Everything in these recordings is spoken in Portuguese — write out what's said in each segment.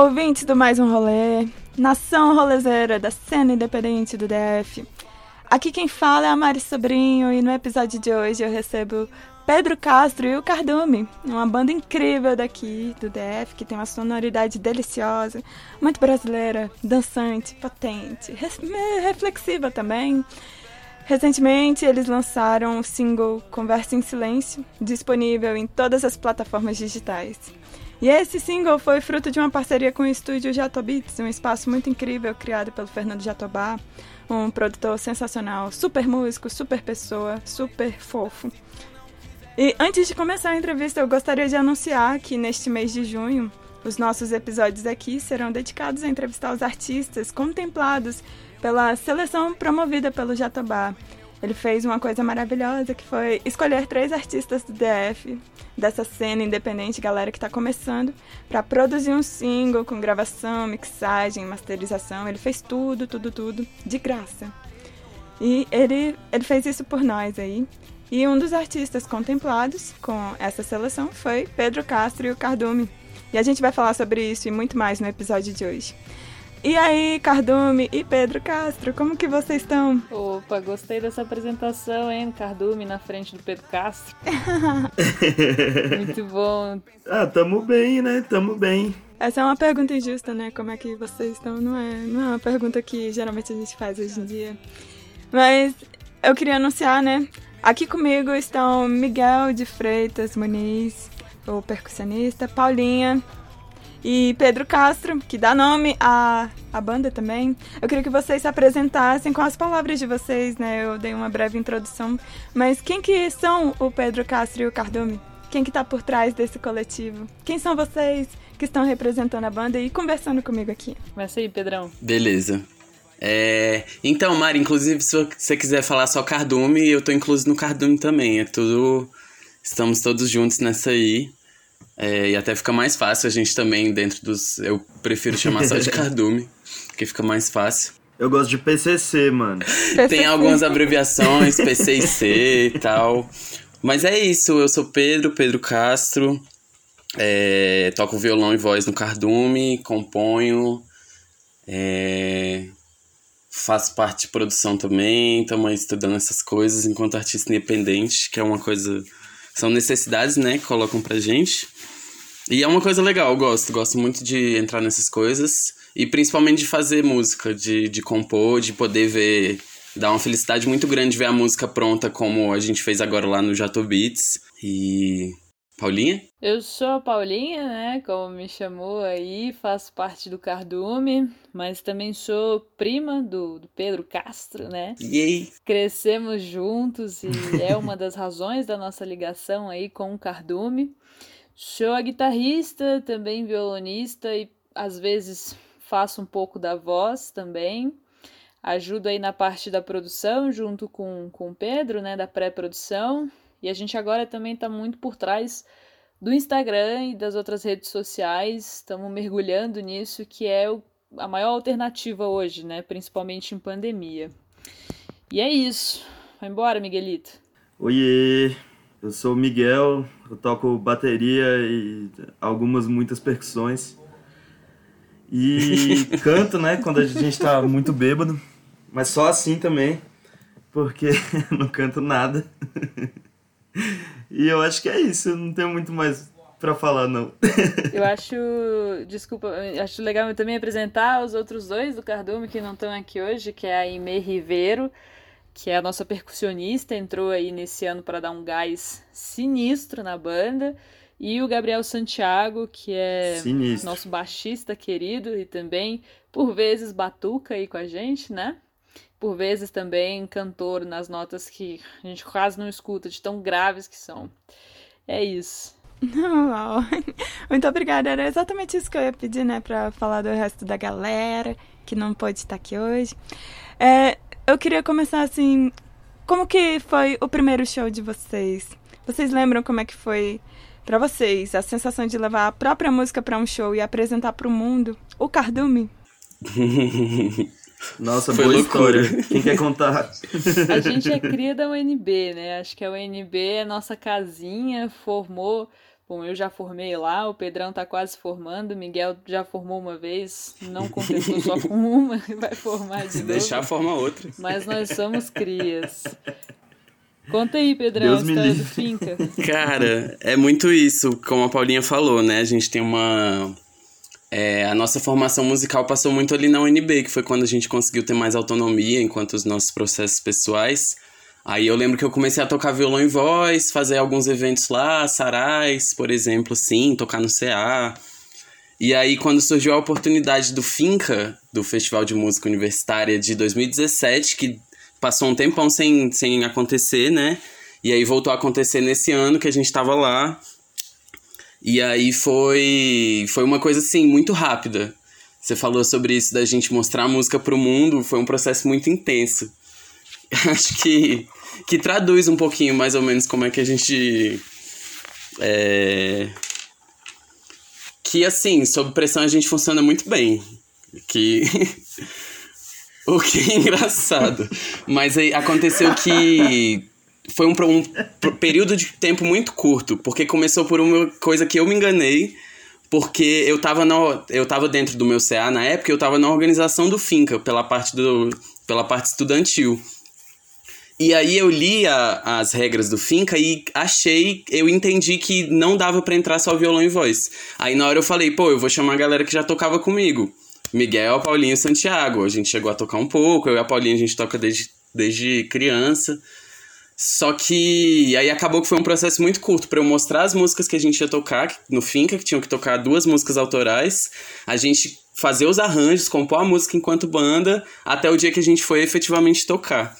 Olá, ouvintes do Mais Um Rolê, nação rolezeira da cena independente do DF. Aqui quem fala é a Mari Sobrinho e no episódio de hoje eu recebo Pedro Castro e o Cardume, uma banda incrível daqui do DF que tem uma sonoridade deliciosa, muito brasileira, dançante, potente, reflexiva também. Recentemente eles lançaram o single Conversa em Silêncio, disponível em todas as plataformas digitais. E esse single foi fruto de uma parceria com o estúdio Jatobits, um espaço muito incrível criado pelo Fernando Jatobá, um produtor sensacional, super músico, super pessoa, super fofo. E antes de começar a entrevista, eu gostaria de anunciar que neste mês de junho, os nossos episódios aqui serão dedicados a entrevistar os artistas contemplados pela seleção promovida pelo Jatobá. Ele fez uma coisa maravilhosa que foi escolher três artistas do DF dessa cena independente, galera que está começando, para produzir um single com gravação, mixagem, masterização. Ele fez tudo, tudo, tudo de graça. E ele, ele fez isso por nós aí. E um dos artistas contemplados com essa seleção foi Pedro Castro e o Cardume. E a gente vai falar sobre isso e muito mais no episódio de hoje. E aí, Cardume e Pedro Castro, como que vocês estão? Opa, gostei dessa apresentação, hein? Cardume na frente do Pedro Castro. Muito bom. Ah, tamo bem, né? Tamo bem. Essa é uma pergunta injusta, né? Como é que vocês estão? Não é, não é uma pergunta que geralmente a gente faz hoje em dia. Mas eu queria anunciar, né? Aqui comigo estão Miguel de Freitas Muniz, o percussionista, Paulinha, e Pedro Castro, que dá nome à, à banda também. Eu queria que vocês se apresentassem com as palavras de vocês, né? Eu dei uma breve introdução, mas quem que são o Pedro Castro e o Cardume? Quem que tá por trás desse coletivo? Quem são vocês que estão representando a banda e conversando comigo aqui? Começa aí, Pedrão. Beleza. É... Então, Mari, inclusive, se você quiser falar só Cardume, eu tô incluso no Cardume também. É tudo. Estamos todos juntos nessa aí. É, e até fica mais fácil a gente também dentro dos. Eu prefiro chamar só de cardume, que fica mais fácil. Eu gosto de PCC, mano. Tem algumas abreviações, PCC e tal. Mas é isso, eu sou Pedro, Pedro Castro. É, toco violão e voz no cardume, componho. É, faço parte de produção também, estamos estudando essas coisas enquanto artista independente, que é uma coisa. São necessidades, né, que colocam pra gente. E é uma coisa legal, eu gosto. Gosto muito de entrar nessas coisas. E principalmente de fazer música, de, de compor, de poder ver. Dá uma felicidade muito grande ver a música pronta, como a gente fez agora lá no Jato Beats. E. Paulinha? Eu sou a Paulinha, né? Como me chamou aí, faço parte do Cardume, mas também sou prima do, do Pedro Castro, né? Yay! Crescemos juntos e é uma das razões da nossa ligação aí com o Cardume. Sou a guitarrista, também violonista e às vezes faço um pouco da voz também. Ajudo aí na parte da produção junto com, com o Pedro, né, da pré-produção. E a gente agora também está muito por trás do Instagram e das outras redes sociais. Estamos mergulhando nisso, que é a maior alternativa hoje, né, principalmente em pandemia. E é isso. Vai embora, Miguelito. Oiê! Eu sou o Miguel, eu toco bateria e algumas, muitas percussões. E canto, né, quando a gente tá muito bêbado, mas só assim também, porque não canto nada. E eu acho que é isso, não tenho muito mais para falar, não. Eu acho, desculpa, acho legal também apresentar os outros dois do Cardume que não estão aqui hoje, que é a Ime Ribeiro que é a nossa percussionista, entrou aí nesse ano para dar um gás sinistro na banda. E o Gabriel Santiago, que é Sinistro. nosso baixista querido e também, por vezes, batuca aí com a gente, né? Por vezes também cantor nas notas que a gente quase não escuta, de tão graves que são. É isso. Muito obrigada. Era exatamente isso que eu ia pedir, né? Pra falar do resto da galera que não pôde estar aqui hoje. É, eu queria começar assim. Como que foi o primeiro show de vocês? Vocês lembram como é que foi para vocês a sensação de levar a própria música para um show e apresentar para o mundo? O Cardume? Nossa, foi boa loucura. história. Quem quer contar? A gente é cria da UNB, né? Acho que a UNB é nossa casinha, formou Bom, eu já formei lá, o Pedrão tá quase formando, o Miguel já formou uma vez, não completou só com uma, vai formar de Se novo. deixar, forma outra. Mas nós somos crias. Conta aí, Pedrão, Deus a história do. Finca. Cara, é muito isso, como a Paulinha falou, né? A gente tem uma. É, a nossa formação musical passou muito ali na UNB, que foi quando a gente conseguiu ter mais autonomia enquanto os nossos processos pessoais. Aí eu lembro que eu comecei a tocar violão e voz, fazer alguns eventos lá, sarais, por exemplo, sim, tocar no CA. E aí, quando surgiu a oportunidade do Finca, do Festival de Música Universitária de 2017, que passou um tempão sem, sem acontecer, né? E aí voltou a acontecer nesse ano que a gente tava lá. E aí foi, foi uma coisa assim, muito rápida. Você falou sobre isso da gente mostrar a música pro mundo, foi um processo muito intenso. Acho que, que traduz um pouquinho mais ou menos como é que a gente. É... Que assim, sob pressão a gente funciona muito bem. Que. o que é engraçado. Mas aí aconteceu que foi um, um período de tempo muito curto, porque começou por uma coisa que eu me enganei, porque eu tava, na, eu tava dentro do meu CA na época, eu tava na organização do Finca, pela parte, do, pela parte estudantil. E aí eu li a- as regras do Finca e achei, eu entendi que não dava pra entrar só violão e voz. Aí na hora eu falei, pô, eu vou chamar a galera que já tocava comigo. Miguel, Paulinho e Santiago. A gente chegou a tocar um pouco, eu e a Paulinha a gente toca desde, desde criança. Só que aí acabou que foi um processo muito curto pra eu mostrar as músicas que a gente ia tocar no Finca, que tinham que tocar duas músicas autorais, a gente fazer os arranjos, compor a música enquanto banda, até o dia que a gente foi efetivamente tocar.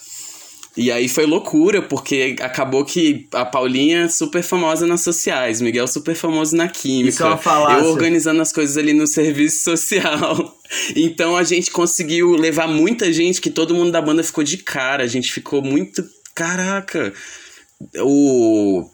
E aí foi loucura, porque acabou que a Paulinha super famosa nas sociais, Miguel super famoso na química. É. Eu organizando as coisas ali no serviço social. Então a gente conseguiu levar muita gente que todo mundo da banda ficou de cara. A gente ficou muito. Caraca! O.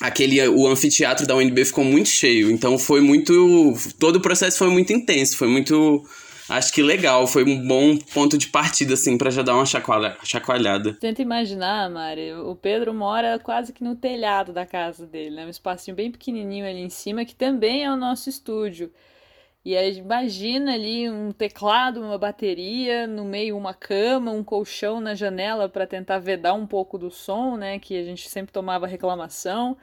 Aquele, o anfiteatro da UNB ficou muito cheio, então foi muito. Todo o processo foi muito intenso, foi muito. Acho que legal, foi um bom ponto de partida, assim, pra já dar uma chacoalha, chacoalhada. Tenta imaginar, Mari, o Pedro mora quase que no telhado da casa dele, né? Um espacinho bem pequenininho ali em cima, que também é o nosso estúdio. E aí imagina ali um teclado, uma bateria, no meio uma cama, um colchão na janela para tentar vedar um pouco do som, né? Que a gente sempre tomava reclamação.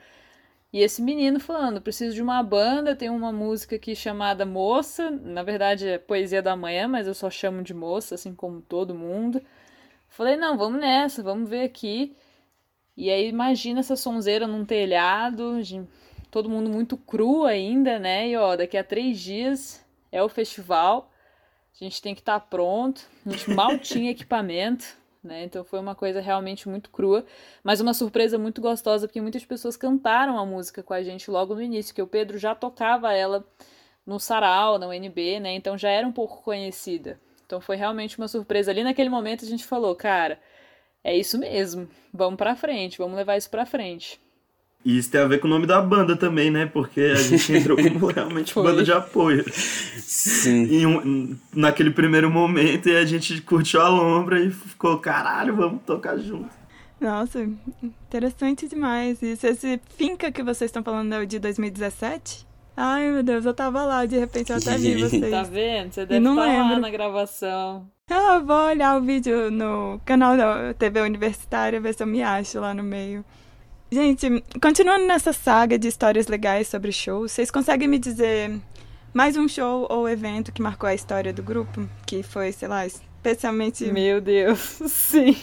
E esse menino falando, preciso de uma banda, tem uma música aqui chamada Moça, na verdade é Poesia da Manhã, mas eu só chamo de Moça, assim como todo mundo. Falei, não, vamos nessa, vamos ver aqui. E aí imagina essa sonzeira num telhado, todo mundo muito cru ainda, né? E ó, daqui a três dias é o festival, a gente tem que estar pronto, a gente mal tinha equipamento, né? Então foi uma coisa realmente muito crua, mas uma surpresa muito gostosa, porque muitas pessoas cantaram a música com a gente logo no início, que o Pedro já tocava ela no Sarau, na UNB, né? Então já era um pouco conhecida. Então foi realmente uma surpresa. Ali naquele momento a gente falou, cara, é isso mesmo. Vamos pra frente, vamos levar isso pra frente. E isso tem a ver com o nome da banda também, né? Porque a gente entrou como realmente banda de apoio. Sim. Um- naquele primeiro momento, e a gente curtiu a lombra e ficou, caralho, vamos tocar junto. Nossa, interessante demais isso. Esse finca que vocês estão falando é o de 2017? Ai, meu Deus, eu tava lá, de repente eu até vi vocês. Tá vendo? Você deve não estar lá lembro. na gravação. Ah, eu vou olhar o vídeo no canal da TV Universitária, ver se eu me acho lá no meio. Gente, continuando nessa saga de histórias legais sobre shows, vocês conseguem me dizer mais um show ou evento que marcou a história do grupo? Que foi, sei lá, especialmente Meu Deus, sim.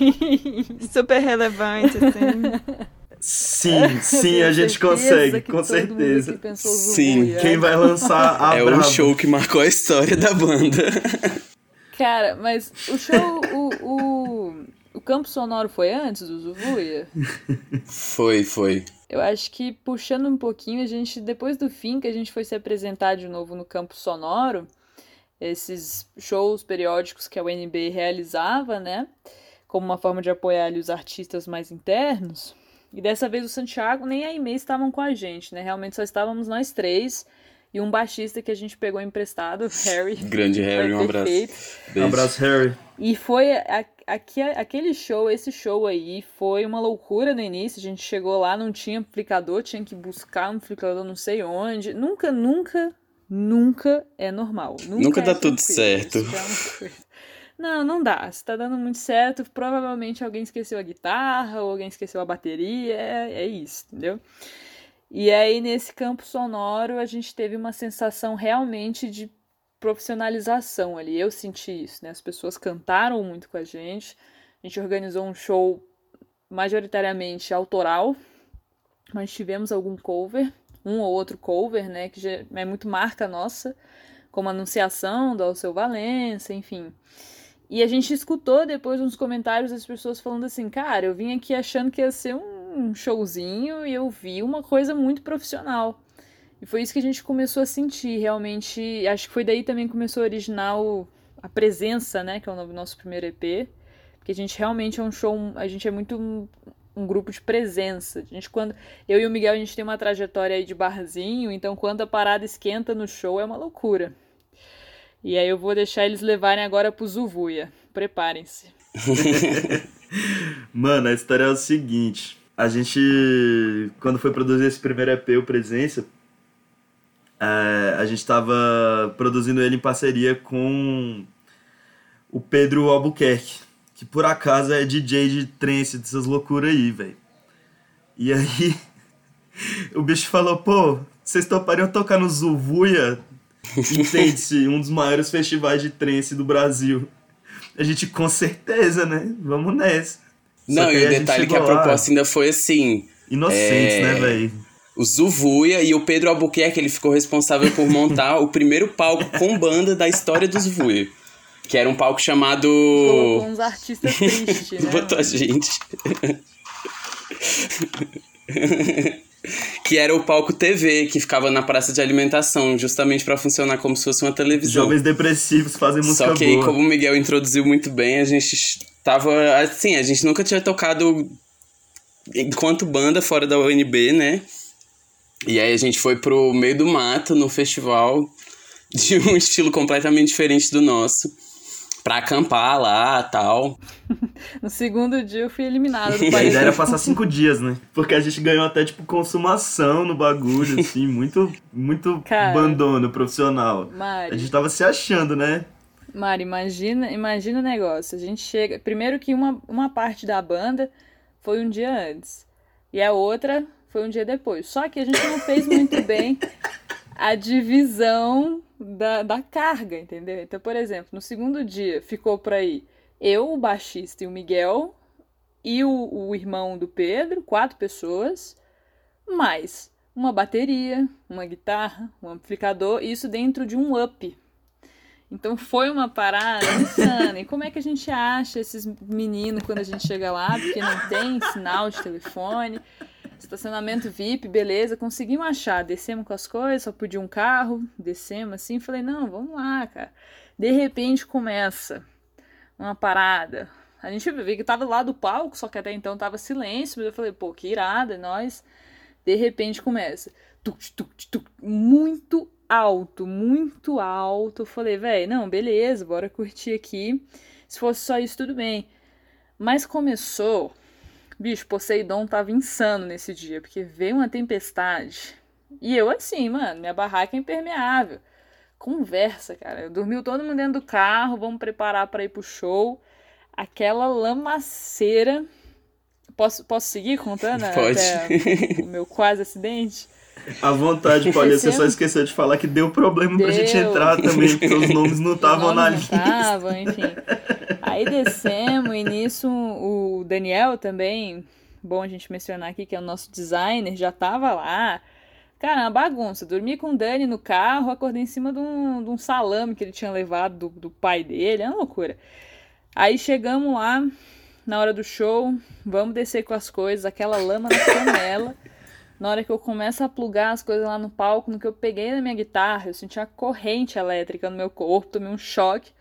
super relevante, assim. Sim, sim, a gente consegue, com certeza. Sim, Zubuia. Quem vai lançar a é Brabo? o show que marcou a história da banda. Cara, mas o show, o, o, o campo sonoro foi antes do Zuvuia? Foi, foi. Eu acho que puxando um pouquinho, a gente, depois do fim, que a gente foi se apresentar de novo no campo sonoro, esses shows periódicos que a UNB realizava, né? Como uma forma de apoiar ali os artistas mais internos. E dessa vez o Santiago nem a Aimee estavam com a gente, né? Realmente só estávamos nós três. E um baixista que a gente pegou emprestado, Harry. Grande Harry, um abraço. Um abraço, Harry. E foi a, aqui, aquele show, esse show aí, foi uma loucura no início. A gente chegou lá, não tinha amplificador, tinha que buscar um amplificador não sei onde. Nunca, nunca, nunca é normal. Nunca, nunca é dá tudo certo. É não, não dá. Se tá dando muito certo, provavelmente alguém esqueceu a guitarra ou alguém esqueceu a bateria. É, é isso, entendeu? E aí, nesse campo sonoro, a gente teve uma sensação realmente de profissionalização ali. Eu senti isso, né? As pessoas cantaram muito com a gente. A gente organizou um show majoritariamente autoral, mas tivemos algum cover, um ou outro cover, né? Que já é muito marca nossa, como Anunciação do Alceu Valença, enfim. E a gente escutou depois uns comentários das pessoas falando assim, cara, eu vim aqui achando que ia ser um um showzinho e eu vi uma coisa muito profissional. E foi isso que a gente começou a sentir, realmente. Acho que foi daí também que começou a originar o, a presença, né? Que é o nosso primeiro EP. Porque a gente realmente é um show. A gente é muito um, um, grupo de presença. A gente, quando. Eu e o Miguel, a gente tem uma trajetória aí de barzinho, então quando a parada esquenta no show é uma loucura. E aí eu vou deixar eles levarem agora pro Zuvuia. Preparem-se. Mano, a história é o seguinte a gente, quando foi produzir esse primeiro EP, o Presença, é, a gente estava produzindo ele em parceria com o Pedro Albuquerque, que por acaso é DJ de trance, dessas loucuras aí, velho. E aí, o bicho falou, pô, vocês topariam tocar no Zuvuia? Entende-se, um dos maiores festivais de trance do Brasil. A gente, com certeza, né? Vamos nessa. Não, e o detalhe que a proposta ainda foi assim. Inocentes, é... né, velho? O Zuvuia e o Pedro Albuquerque, ele ficou responsável por montar o primeiro palco com banda da história do Zuvuia. Que era um palco chamado. Colocou uns artistas tristes, né? Botou a gente. que era o palco TV, que ficava na praça de alimentação, justamente para funcionar como se fosse uma televisão. Jovens depressivos fazem música Só que boa. como o Miguel introduziu muito bem, a gente tava assim, a gente nunca tinha tocado enquanto banda fora da UNB, né? E aí a gente foi pro meio do mato no festival de um estilo completamente diferente do nosso. Pra acampar lá tal. no segundo dia eu fui eliminado do país. A ideia era passar cinco dias, né? Porque a gente ganhou até, tipo, consumação no bagulho, assim, muito, muito Cara, bandono profissional. Mari, a gente tava se achando, né? Mari, imagina, imagina o negócio. A gente chega. Primeiro que uma, uma parte da banda foi um dia antes. E a outra foi um dia depois. Só que a gente não fez muito bem a divisão da, da carga, entendeu? Então, por exemplo, no segundo dia ficou por aí eu, o baixista e o Miguel, e o, o irmão do Pedro, quatro pessoas, mais uma bateria, uma guitarra, um amplificador, isso dentro de um up, então foi uma parada insana. E como é que a gente acha esses meninos quando a gente chega lá? Porque não tem sinal de telefone. Estacionamento VIP, beleza. Conseguimos achar. Descemos com as coisas, só podia um carro. Descemos assim. Falei, não, vamos lá, cara. De repente começa uma parada. A gente viu que tava lá do palco, só que até então tava silêncio. Mas eu falei, pô, que irada, nós. De repente começa. Muito alto, muito alto. Eu falei, velho, não, beleza, bora curtir aqui. Se fosse só isso, tudo bem. Mas começou. Bicho, Poseidon tava insano nesse dia, porque veio uma tempestade. E eu assim, mano, minha barraca é impermeável. Conversa, cara. Dormiu todo mundo dentro do carro, vamos preparar para ir pro show. Aquela lamaceira. Posso, posso seguir contando? Pode. Até o meu quase acidente? À vontade, Paulinha, você só esqueceu de falar que deu problema deu. pra gente entrar também, porque os nomes não estavam na lista. Estavam, enfim. Aí descemos, e nisso o Daniel também, bom a gente mencionar aqui, que é o nosso designer, já tava lá. Cara, uma bagunça. Dormi com o Dani no carro, acordei em cima de um, de um salame que ele tinha levado do, do pai dele, é uma loucura. Aí chegamos lá, na hora do show, vamos descer com as coisas, aquela lama na canela. Na hora que eu começo a plugar as coisas lá no palco, no que eu peguei na minha guitarra, eu senti uma corrente elétrica no meu corpo, tomei um choque.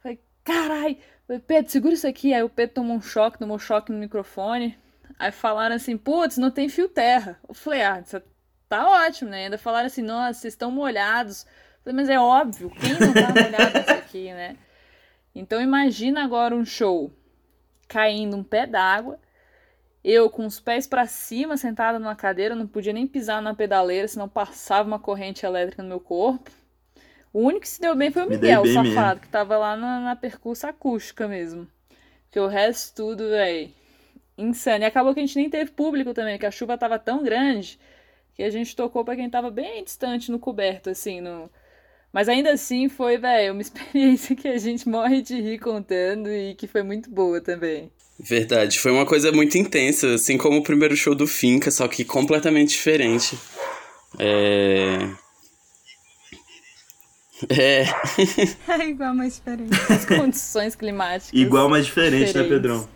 Falei, carai, Pedro, segura isso aqui. Aí o Pedro tomou um choque, tomou um choque no microfone. Aí falaram assim, putz, não tem fio terra. Eu falei, ah, você tá ótimo, né? Ainda falaram assim, nossa, vocês estão molhados. Falei, mas é óbvio, quem não tá molhado isso aqui, né? Então imagina agora um show caindo um pé d'água, eu com os pés para cima, sentada numa cadeira, não podia nem pisar na pedaleira, senão passava uma corrente elétrica no meu corpo. O único que se deu bem foi o Miguel, o safado, mesmo. que tava lá na, na percurso acústica mesmo. Porque o resto tudo, velho, insano. E acabou que a gente nem teve público também, que a chuva tava tão grande que a gente tocou para quem tava bem distante no coberto, assim, no... Mas ainda assim foi, velho, uma experiência que a gente morre de rir contando e que foi muito boa também. Verdade, foi uma coisa muito intensa, assim como o primeiro show do Finca, só que completamente diferente. É. É. é igual, mas diferente. As condições climáticas. Igual, mas diferente, diferentes. né, Pedrão?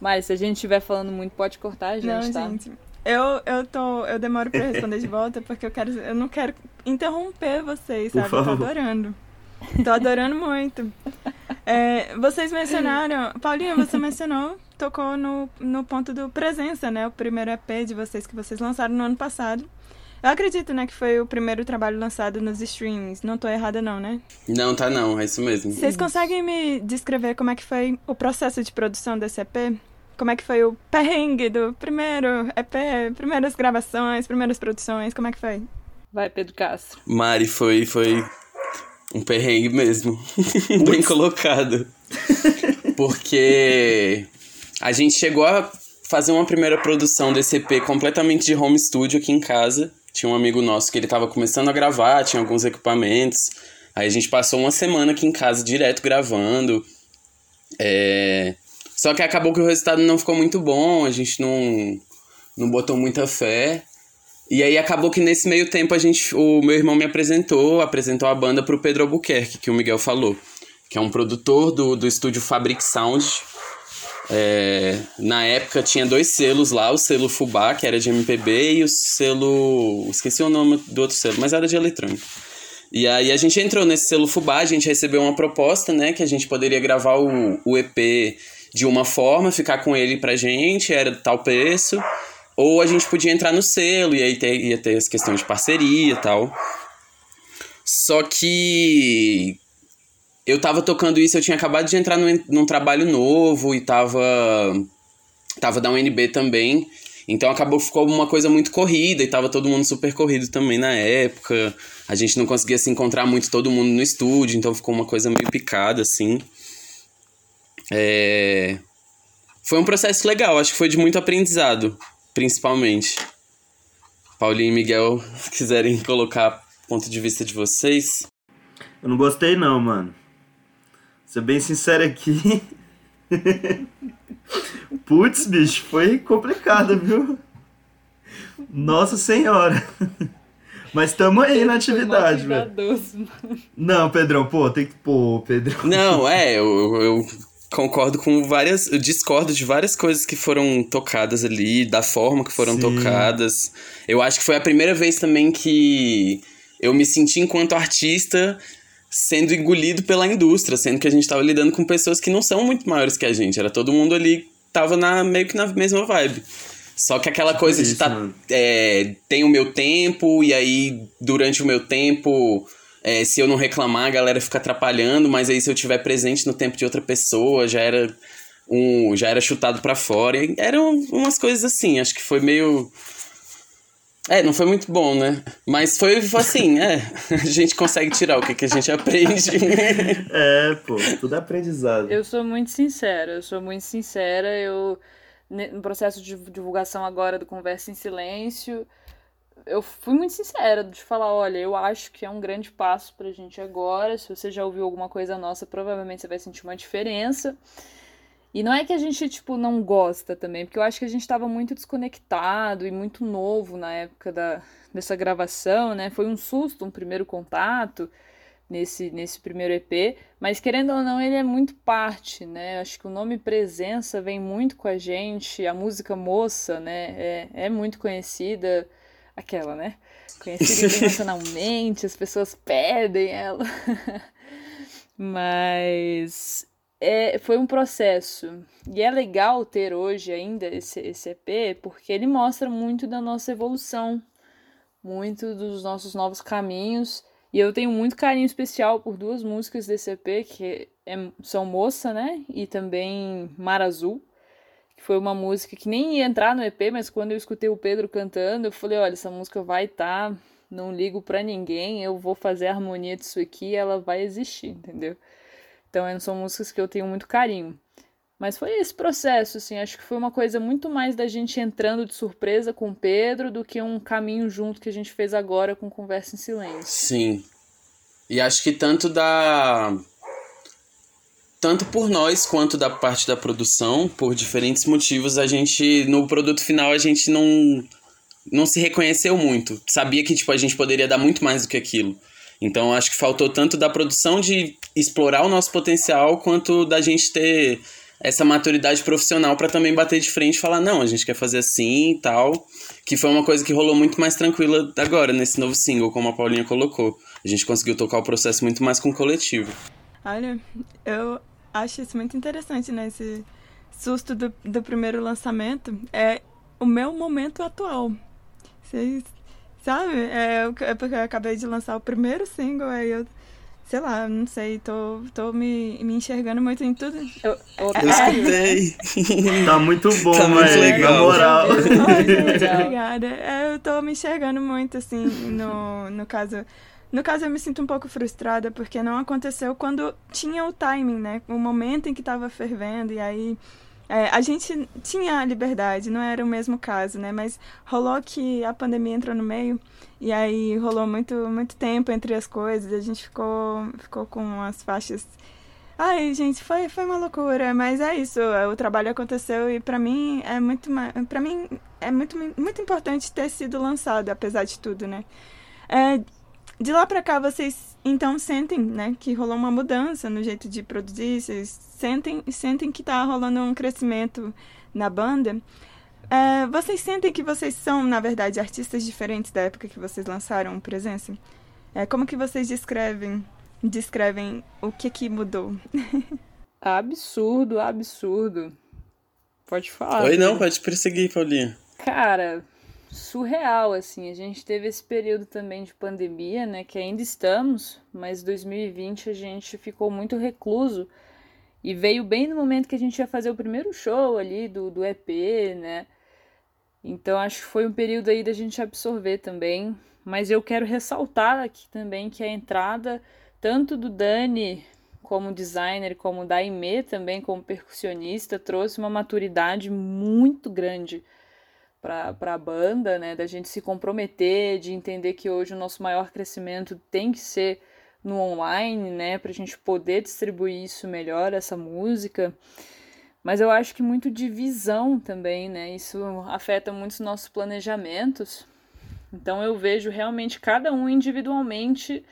Mas se a gente estiver falando muito, pode cortar a gente, Não, tá? gente. Eu, eu, tô, eu demoro pra responder de volta porque eu, quero, eu não quero interromper vocês, sabe? Favor. Tô adorando. Tô adorando muito. É, vocês mencionaram. Paulinha, você mencionou, tocou no, no ponto do Presença, né? O primeiro EP de vocês que vocês lançaram no ano passado. Eu acredito, né, que foi o primeiro trabalho lançado nos streams. Não tô errada, não, né? Não, tá não, é isso mesmo. Vocês conseguem me descrever como é que foi o processo de produção desse EP? Como é que foi o perrengue do primeiro EP, primeiras gravações, primeiras produções, como é que foi? Vai, Pedro Castro. Mari, foi, foi um perrengue mesmo. Bem colocado. Porque a gente chegou a fazer uma primeira produção desse EP completamente de home studio aqui em casa. Tinha um amigo nosso que ele tava começando a gravar, tinha alguns equipamentos. Aí a gente passou uma semana aqui em casa direto gravando. É... Só que acabou que o resultado não ficou muito bom, a gente não, não botou muita fé. E aí acabou que nesse meio tempo a gente, o meu irmão me apresentou, apresentou a banda pro Pedro Albuquerque, que o Miguel falou, que é um produtor do, do estúdio Fabric Sound. É, na época tinha dois selos lá, o selo Fubá, que era de MPB, e o selo. Esqueci o nome do outro selo, mas era de eletrônica. E aí a gente entrou nesse selo Fubá, a gente recebeu uma proposta, né, que a gente poderia gravar o, o EP de uma forma, ficar com ele pra gente, era tal preço. Ou a gente podia entrar no selo, e aí ter, ia ter as questões de parceria e tal. Só que eu tava tocando isso, eu tinha acabado de entrar num, num trabalho novo e tava. Tava da UNB também. Então acabou ficou uma coisa muito corrida e tava todo mundo super corrido também na época. A gente não conseguia se encontrar muito todo mundo no estúdio, então ficou uma coisa meio picada assim. É... Foi um processo legal, acho que foi de muito aprendizado, principalmente. Paulinho e Miguel, se quiserem colocar ponto de vista de vocês. Eu não gostei não, mano. Ser bem sincero aqui. Putz, bicho, foi complicado, viu? Nossa senhora. Mas tamo aí na atividade, velho. Não, Pedrão, pô, tem que. Pô, Pedrão. Não, é, eu, eu concordo com várias. Eu discordo de várias coisas que foram tocadas ali, da forma que foram Sim. tocadas. Eu acho que foi a primeira vez também que eu me senti, enquanto artista, sendo engolido pela indústria, sendo que a gente estava lidando com pessoas que não são muito maiores que a gente. Era todo mundo ali, tava na, meio que na mesma vibe. Só que aquela coisa Isso, de tá. É, tem o meu tempo, e aí, durante o meu tempo é, se eu não reclamar, a galera fica atrapalhando, mas aí se eu tiver presente no tempo de outra pessoa, já era um, já era chutado para fora. E eram umas coisas assim, acho que foi meio é, não foi muito bom, né? Mas foi assim, é. A gente consegue tirar o que, que a gente aprende. é, pô, tudo é aprendizado. Eu sou muito sincera, eu sou muito sincera. Eu, no processo de divulgação agora do Conversa em Silêncio, eu fui muito sincera de falar, olha, eu acho que é um grande passo pra gente agora. Se você já ouviu alguma coisa nossa, provavelmente você vai sentir uma diferença. E não é que a gente, tipo, não gosta também, porque eu acho que a gente estava muito desconectado e muito novo na época da, dessa gravação, né? Foi um susto, um primeiro contato nesse, nesse primeiro EP, mas querendo ou não, ele é muito parte, né? Acho que o nome Presença vem muito com a gente, a música Moça, né? É, é muito conhecida aquela, né? Conhecida internacionalmente, as pessoas pedem ela. Mas é, foi um processo. E é legal ter hoje ainda esse, esse EP, porque ele mostra muito da nossa evolução muito dos nossos novos caminhos. E eu tenho muito carinho especial por duas músicas desse EP, que é, são Moça, né? E também Mar Azul, foi uma música que nem ia entrar no EP, mas quando eu escutei o Pedro cantando, eu falei, olha, essa música vai estar, tá, não ligo para ninguém, eu vou fazer a harmonia disso aqui ela vai existir, entendeu? Então são músicas que eu tenho muito carinho. Mas foi esse processo, assim, acho que foi uma coisa muito mais da gente entrando de surpresa com o Pedro do que um caminho junto que a gente fez agora com Conversa em Silêncio. Sim. E acho que tanto da. Tanto por nós quanto da parte da produção, por diferentes motivos, a gente, no produto final, a gente não, não se reconheceu muito. Sabia que tipo, a gente poderia dar muito mais do que aquilo. Então acho que faltou tanto da produção de explorar o nosso potencial, quanto da gente ter essa maturidade profissional para também bater de frente e falar, não, a gente quer fazer assim e tal. Que foi uma coisa que rolou muito mais tranquila agora, nesse novo single, como a Paulinha colocou. A gente conseguiu tocar o processo muito mais com o coletivo. Olha, eu acho isso muito interessante, né? Esse susto do, do primeiro lançamento. É o meu momento atual. Vocês, sabe? É, é porque eu acabei de lançar o primeiro single, aí eu sei lá, não sei, tô, tô me, me enxergando muito em tudo. Eu, eu, eu escutei. tá muito bom, tá muito legal. Na moral. muito obrigada. É, eu tô me enxergando muito, assim, no, no caso. No caso, eu me sinto um pouco frustrada porque não aconteceu quando tinha o timing, né? O momento em que tava fervendo, e aí é, a gente tinha a liberdade, não era o mesmo caso, né? Mas rolou que a pandemia entrou no meio e aí rolou muito, muito tempo entre as coisas. A gente ficou, ficou com as faixas. Ai, gente, foi, foi uma loucura, mas é isso. O trabalho aconteceu e para mim é muito, para mim é muito, muito importante ter sido lançado, apesar de tudo, né? É, de lá para cá vocês então sentem, né, que rolou uma mudança no jeito de produzir, vocês sentem, sentem que tá rolando um crescimento na banda. É, vocês sentem que vocês são, na verdade, artistas diferentes da época que vocês lançaram Presença? É, como que vocês descrevem, descrevem o que que mudou? absurdo, absurdo. Pode falar. Oi, não, pode perseguir, Paulinha. Cara, surreal, assim. A gente teve esse período também de pandemia, né? Que ainda estamos, mas 2020 a gente ficou muito recluso. E veio bem no momento que a gente ia fazer o primeiro show ali do, do EP, né? Então acho que foi um período aí da gente absorver também. Mas eu quero ressaltar aqui também que a entrada tanto do Dani como designer, como da Aimee também como percussionista, trouxe uma maturidade muito grande para a banda, né? Da gente se comprometer, de entender que hoje o nosso maior crescimento tem que ser no online, né? Para a gente poder distribuir isso melhor, essa música. Mas eu acho que muito de visão também, né? Isso afeta muito os nossos planejamentos. Então eu vejo realmente cada um individualmente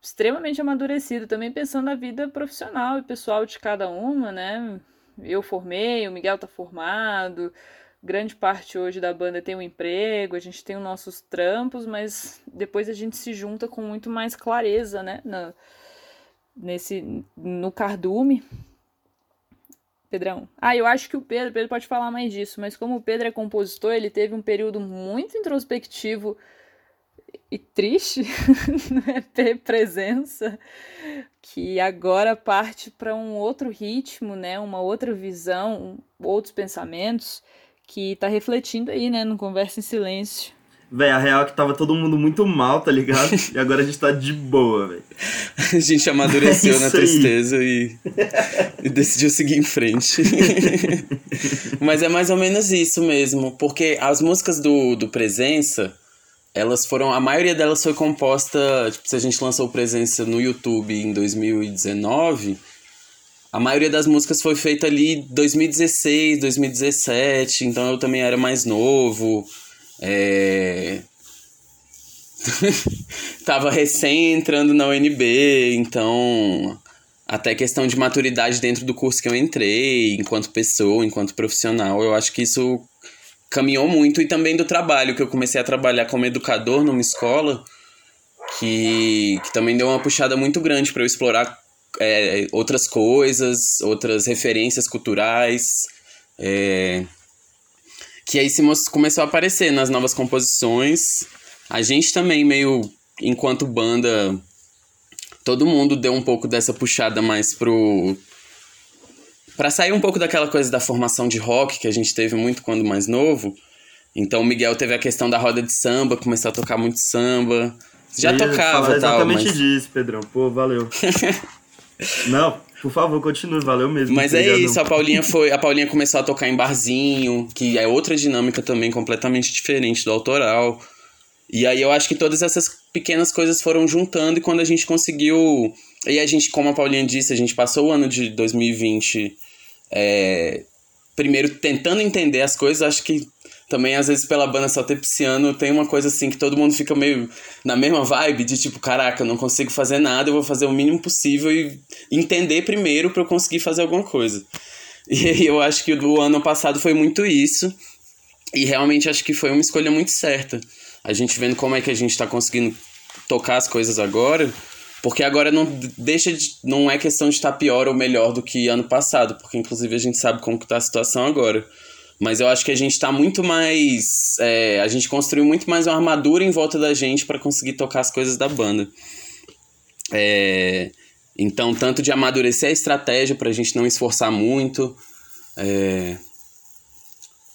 extremamente amadurecido, também pensando na vida profissional e pessoal de cada uma, né? Eu formei, o Miguel tá formado, grande parte hoje da banda tem um emprego, a gente tem os nossos trampos, mas depois a gente se junta com muito mais clareza, né? Na, nesse, no cardume. Pedrão. Ah, eu acho que o Pedro, Pedro pode falar mais disso, mas como o Pedro é compositor, ele teve um período muito introspectivo e triste no EP Presença, que agora parte para um outro ritmo, né, uma outra visão, outros pensamentos que tá refletindo aí, né, no Conversa em Silêncio. Véi, a real é que tava todo mundo muito mal, tá ligado? E agora a gente tá de boa, velho. A gente amadureceu é na tristeza e, e decidiu seguir em frente. Mas é mais ou menos isso mesmo, porque as músicas do, do Presença, elas foram. A maioria delas foi composta. Tipo, se a gente lançou Presença no YouTube em 2019 a maioria das músicas foi feita ali 2016, 2017, então eu também era mais novo. É... Tava recém entrando na UNB, então até questão de maturidade dentro do curso que eu entrei, enquanto pessoa, enquanto profissional, eu acho que isso caminhou muito e também do trabalho, que eu comecei a trabalhar como educador numa escola, que, que também deu uma puxada muito grande para eu explorar é, outras coisas, outras referências culturais. É, que aí se começou a aparecer nas novas composições. a gente também meio, enquanto banda, todo mundo deu um pouco dessa puxada mais pro para sair um pouco daquela coisa da formação de rock que a gente teve muito quando mais novo. Então o Miguel teve a questão da roda de samba, começou a tocar muito samba. Já tocava e tal, mas... exatamente disso, Pedrão. Pô, valeu. Não, por favor, continue, valeu mesmo. Mas é isso, a Paulinha foi, a Paulinha começou a tocar em barzinho, que é outra dinâmica também completamente diferente do autoral. E aí eu acho que todas essas pequenas coisas foram juntando e quando a gente conseguiu, e a gente, como a Paulinha disse, a gente passou o ano de 2020 é, primeiro tentando entender as coisas, acho que também às vezes pela banda só ter pisciano tem uma coisa assim que todo mundo fica meio na mesma vibe de tipo, caraca, eu não consigo fazer nada, eu vou fazer o mínimo possível e entender primeiro para eu conseguir fazer alguma coisa. E eu acho que o ano passado foi muito isso. E realmente acho que foi uma escolha muito certa. A gente vendo como é que a gente está conseguindo tocar as coisas agora, porque agora não deixa de, não é questão de estar pior ou melhor do que ano passado, porque inclusive a gente sabe como está a situação agora. Mas eu acho que a gente está muito mais. É, a gente construiu muito mais uma armadura em volta da gente para conseguir tocar as coisas da banda. É, então, tanto de amadurecer a estratégia para a gente não esforçar muito. É,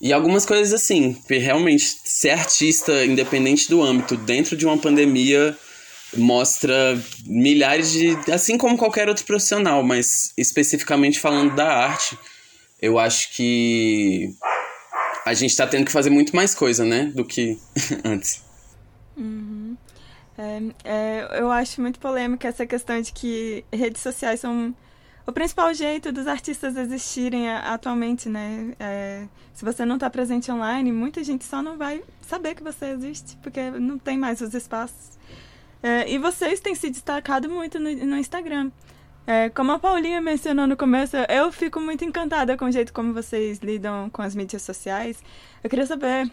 e algumas coisas assim, realmente, ser artista, independente do âmbito, dentro de uma pandemia, mostra milhares de. Assim como qualquer outro profissional, mas especificamente falando da arte, eu acho que a gente está tendo que fazer muito mais coisa, né? Do que antes. Uhum. É, é, eu acho muito polêmica essa questão de que redes sociais são o principal jeito dos artistas existirem atualmente, né? É, se você não está presente online, muita gente só não vai saber que você existe, porque não tem mais os espaços. É, e vocês têm se destacado muito no, no Instagram. É, como a Paulinha mencionou no começo, eu fico muito encantada com o jeito como vocês lidam com as mídias sociais. Eu queria saber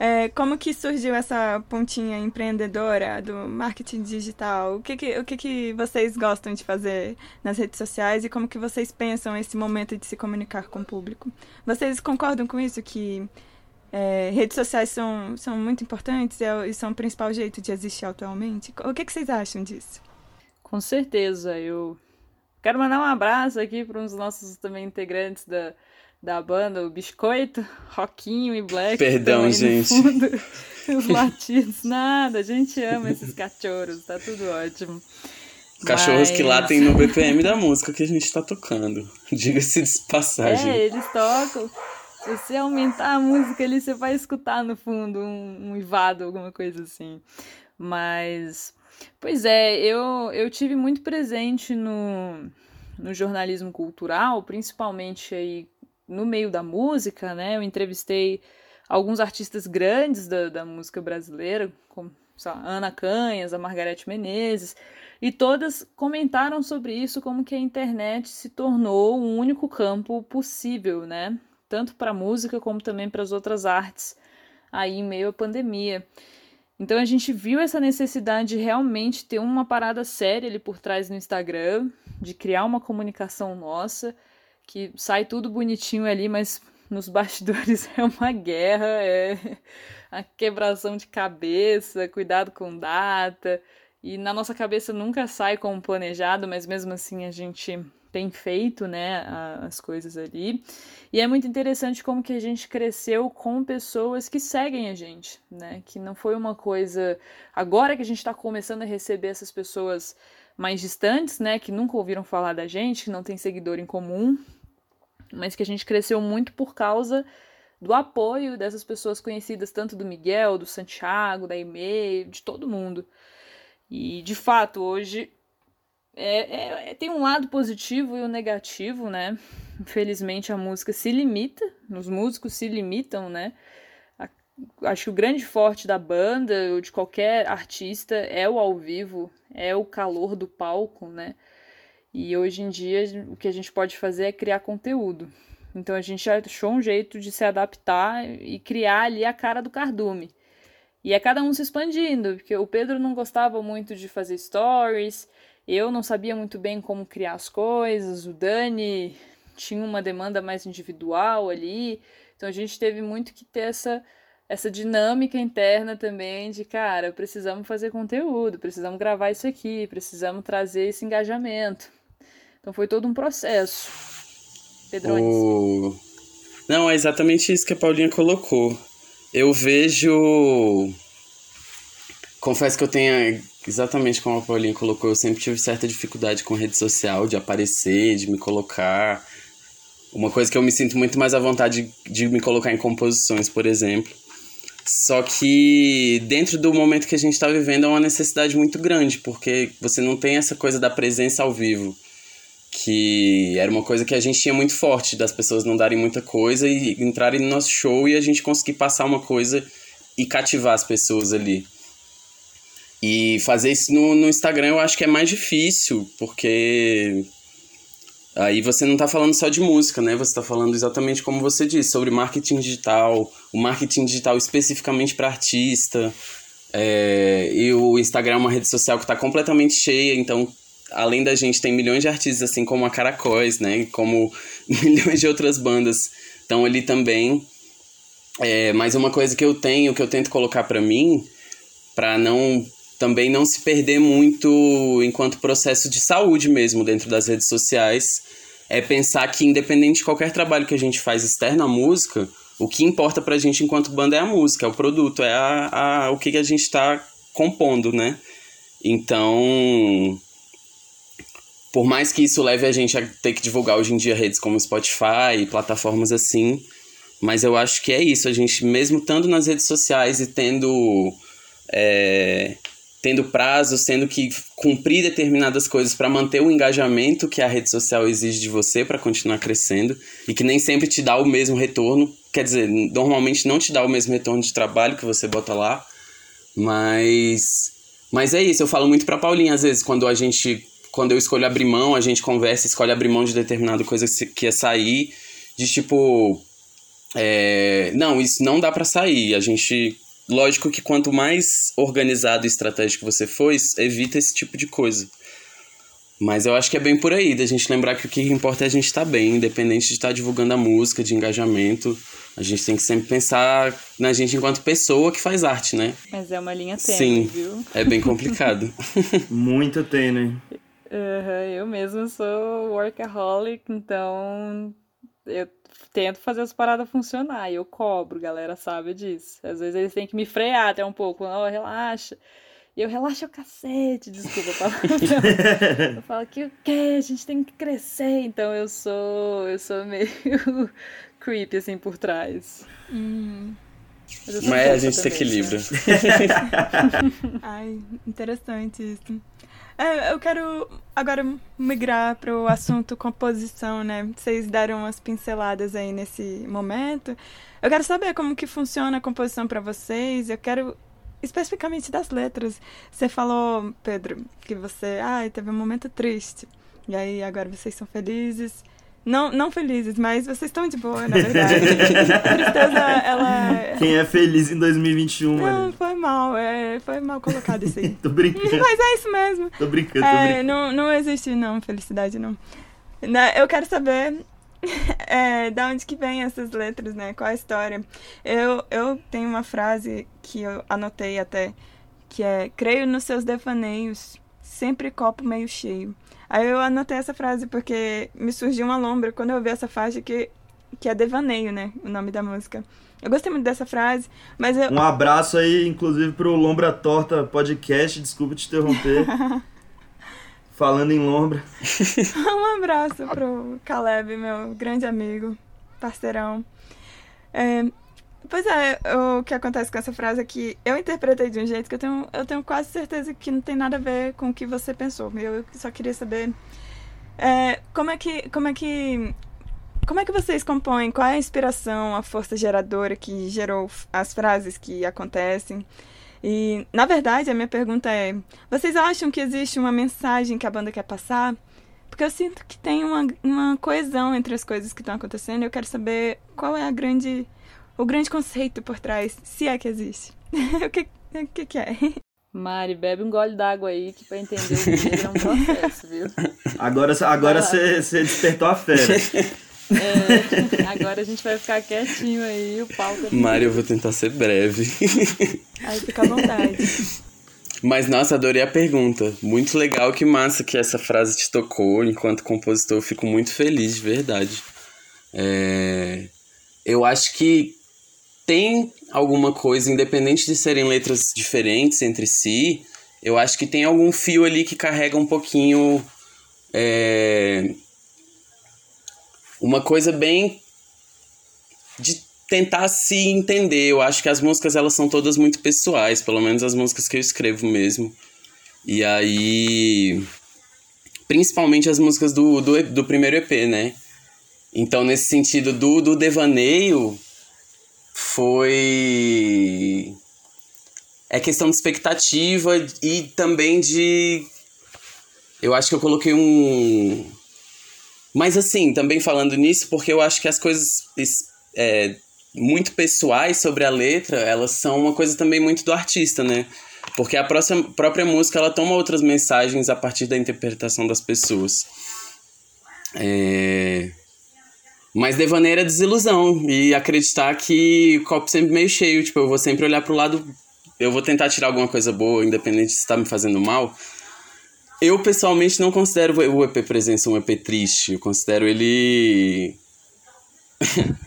é, como que surgiu essa pontinha empreendedora do marketing digital. O que que, o que que vocês gostam de fazer nas redes sociais e como que vocês pensam esse momento de se comunicar com o público? Vocês concordam com isso que é, redes sociais são, são muito importantes é e são o principal jeito de existir atualmente. O que, que vocês acham disso? Com certeza, eu quero mandar um abraço aqui para uns nossos também integrantes da, da banda, o Biscoito, Roquinho e Black. Perdão, gente. Fundo, os latidos, nada, a gente ama esses cachorros, tá tudo ótimo. Cachorros Mas... que latem no BPM da música que a gente tá tocando. Diga-se de passagem. É, eles tocam. Se você aumentar a música ali, você vai escutar no fundo um, um ivado, alguma coisa assim. Mas, pois é, eu, eu tive muito presente no, no jornalismo cultural, principalmente aí no meio da música, né? Eu entrevistei alguns artistas grandes da, da música brasileira, como lá, Ana Canhas, a Margarete Menezes, e todas comentaram sobre isso, como que a internet se tornou o único campo possível, né? tanto para a música como também para as outras artes aí em meio à pandemia. Então a gente viu essa necessidade de realmente ter uma parada séria ali por trás no Instagram, de criar uma comunicação nossa, que sai tudo bonitinho ali, mas nos bastidores é uma guerra, é a quebração de cabeça, cuidado com data. E na nossa cabeça nunca sai como planejado, mas mesmo assim a gente tem feito, né, as coisas ali. E é muito interessante como que a gente cresceu com pessoas que seguem a gente, né, que não foi uma coisa agora que a gente está começando a receber essas pessoas mais distantes, né, que nunca ouviram falar da gente, que não tem seguidor em comum, mas que a gente cresceu muito por causa do apoio dessas pessoas conhecidas, tanto do Miguel, do Santiago, da e-mail, de todo mundo. E de fato, hoje é, é, tem um lado positivo e um negativo, né? Infelizmente a música se limita, os músicos se limitam, né? A, acho que o grande forte da banda ou de qualquer artista é o ao vivo, é o calor do palco, né? E hoje em dia o que a gente pode fazer é criar conteúdo. Então a gente achou um jeito de se adaptar e criar ali a cara do cardume. E é cada um se expandindo, porque o Pedro não gostava muito de fazer stories, eu não sabia muito bem como criar as coisas, o Dani tinha uma demanda mais individual ali, então a gente teve muito que ter essa essa dinâmica interna também de, cara, precisamos fazer conteúdo, precisamos gravar isso aqui, precisamos trazer esse engajamento. Então foi todo um processo. Pedrones. O... Não, é exatamente isso que a Paulinha colocou. Eu vejo. Confesso que eu tenho, exatamente como a Paulinha colocou, eu sempre tive certa dificuldade com rede social, de aparecer, de me colocar. Uma coisa que eu me sinto muito mais à vontade de, me colocar em composições, por exemplo. Só que dentro do momento que a gente está vivendo é uma necessidade muito grande, porque você não tem essa coisa da presença ao vivo, que era uma coisa que a gente tinha muito forte, das pessoas não darem muita coisa e entrarem no nosso show e a gente conseguir passar uma coisa e cativar as pessoas ali. E fazer isso no, no Instagram eu acho que é mais difícil, porque Aí você não está falando só de música, né? Você está falando exatamente como você disse, sobre marketing digital, o marketing digital especificamente para artista. É, e o Instagram é uma rede social que está completamente cheia, então além da gente tem milhões de artistas assim como a Caracóis, né? Como milhões de outras bandas estão ali também. É, mas uma coisa que eu tenho, que eu tento colocar para mim, para não também não se perder muito enquanto processo de saúde mesmo dentro das redes sociais. É pensar que, independente de qualquer trabalho que a gente faz externo à música, o que importa pra gente enquanto banda é a música, é o produto, é a, a o que a gente tá compondo, né? Então, por mais que isso leve a gente a ter que divulgar hoje em dia redes como Spotify e plataformas assim, mas eu acho que é isso, a gente mesmo estando nas redes sociais e tendo é, tendo prazos, tendo que cumprir determinadas coisas para manter o engajamento que a rede social exige de você para continuar crescendo e que nem sempre te dá o mesmo retorno. Quer dizer, normalmente não te dá o mesmo retorno de trabalho que você bota lá, mas mas é isso, eu falo muito para Paulinha às vezes quando a gente quando eu escolho abrir mão, a gente conversa, escolhe abrir mão de determinada coisa que ia sair, de tipo é, não, isso não dá para sair. A gente Lógico que quanto mais organizado e estratégico você for, evita esse tipo de coisa. Mas eu acho que é bem por aí, da gente lembrar que o que importa é a gente estar tá bem, independente de estar tá divulgando a música, de engajamento. A gente tem que sempre pensar na gente enquanto pessoa que faz arte, né? Mas é uma linha tênue, Sim, viu? É bem complicado. Muito tênue. Uhum, eu mesma sou workaholic, então eu tento fazer as paradas funcionar. E eu cobro, galera sabe disso. Às vezes eles têm que me frear até um pouco. Não, relaxa. E eu relaxo o cacete, desculpa a palavra. eu falo que o quê? A gente tem que crescer. Então eu sou. Eu sou meio creepy assim por trás. Hum. Mas, Mas a gente se equilibra. Né? Ai, interessante isso. É, eu quero agora migrar para o assunto composição, né? Vocês deram umas pinceladas aí nesse momento. Eu quero saber como que funciona a composição para vocês. Eu quero especificamente das letras. Você falou, Pedro, que você, ai, teve um momento triste. E aí agora vocês são felizes. Não, não felizes, mas vocês estão de boa, na verdade. a tristeza, ela. Quem é feliz em 2021, Não, mal, é, foi mal colocado isso aí. tô brincando. Mas é isso mesmo. Tô brincando, é, tô brincando. Não, não existe, não, felicidade, não. Eu quero saber é, da onde que vem essas letras, né? Qual a história? Eu, eu tenho uma frase que eu anotei até, que é: Creio nos seus devaneios, sempre copo meio cheio. Aí eu anotei essa frase porque me surgiu uma lombra quando eu ouvi essa faixa que, que é Devaneio, né? O nome da música. Eu gostei muito dessa frase, mas eu... Um abraço aí, inclusive, pro Lombra Torta Podcast, desculpa te interromper. Falando em lombra. um abraço pro Caleb, meu grande amigo, parceirão. É, Pois é, o que acontece com essa frase é que eu interpretei de um jeito que eu tenho, eu tenho quase certeza que não tem nada a ver com o que você pensou. Eu só queria saber é, como é que. Como é que. Como é que vocês compõem? Qual é a inspiração, a força geradora que gerou as frases que acontecem? E, na verdade, a minha pergunta é: vocês acham que existe uma mensagem que a banda quer passar? Porque eu sinto que tem uma, uma coesão entre as coisas que estão acontecendo e eu quero saber qual é a grande o grande conceito por trás, se é que existe. o que, o que, que é? Mari, bebe um gole d'água aí, que pra entender o que é um processo, viu? Agora, agora você despertou a fera. É, agora a gente vai ficar quietinho aí, o pau tá... Mário, eu vou tentar ser breve. Aí fica à vontade. Mas, nossa, adorei a pergunta. Muito legal, que massa que essa frase te tocou. Enquanto compositor, eu fico muito feliz, de verdade. É... Eu acho que tem alguma coisa, independente de serem letras diferentes entre si, eu acho que tem algum fio ali que carrega um pouquinho. É... Uma coisa bem. de tentar se entender. Eu acho que as músicas elas são todas muito pessoais, pelo menos as músicas que eu escrevo mesmo. E aí. Principalmente as músicas do, do, do primeiro EP, né? Então, nesse sentido do, do devaneio, foi. É questão de expectativa e também de. Eu acho que eu coloquei um. Mas assim, também falando nisso, porque eu acho que as coisas é, muito pessoais sobre a letra, elas são uma coisa também muito do artista, né? Porque a próxima, própria música ela toma outras mensagens a partir da interpretação das pessoas. É... Mas devaneira é desilusão e acreditar que o copo sempre meio cheio, tipo, eu vou sempre olhar pro lado, eu vou tentar tirar alguma coisa boa, independente se tá me fazendo mal. Eu pessoalmente não considero o EP Presença um EP triste, eu considero ele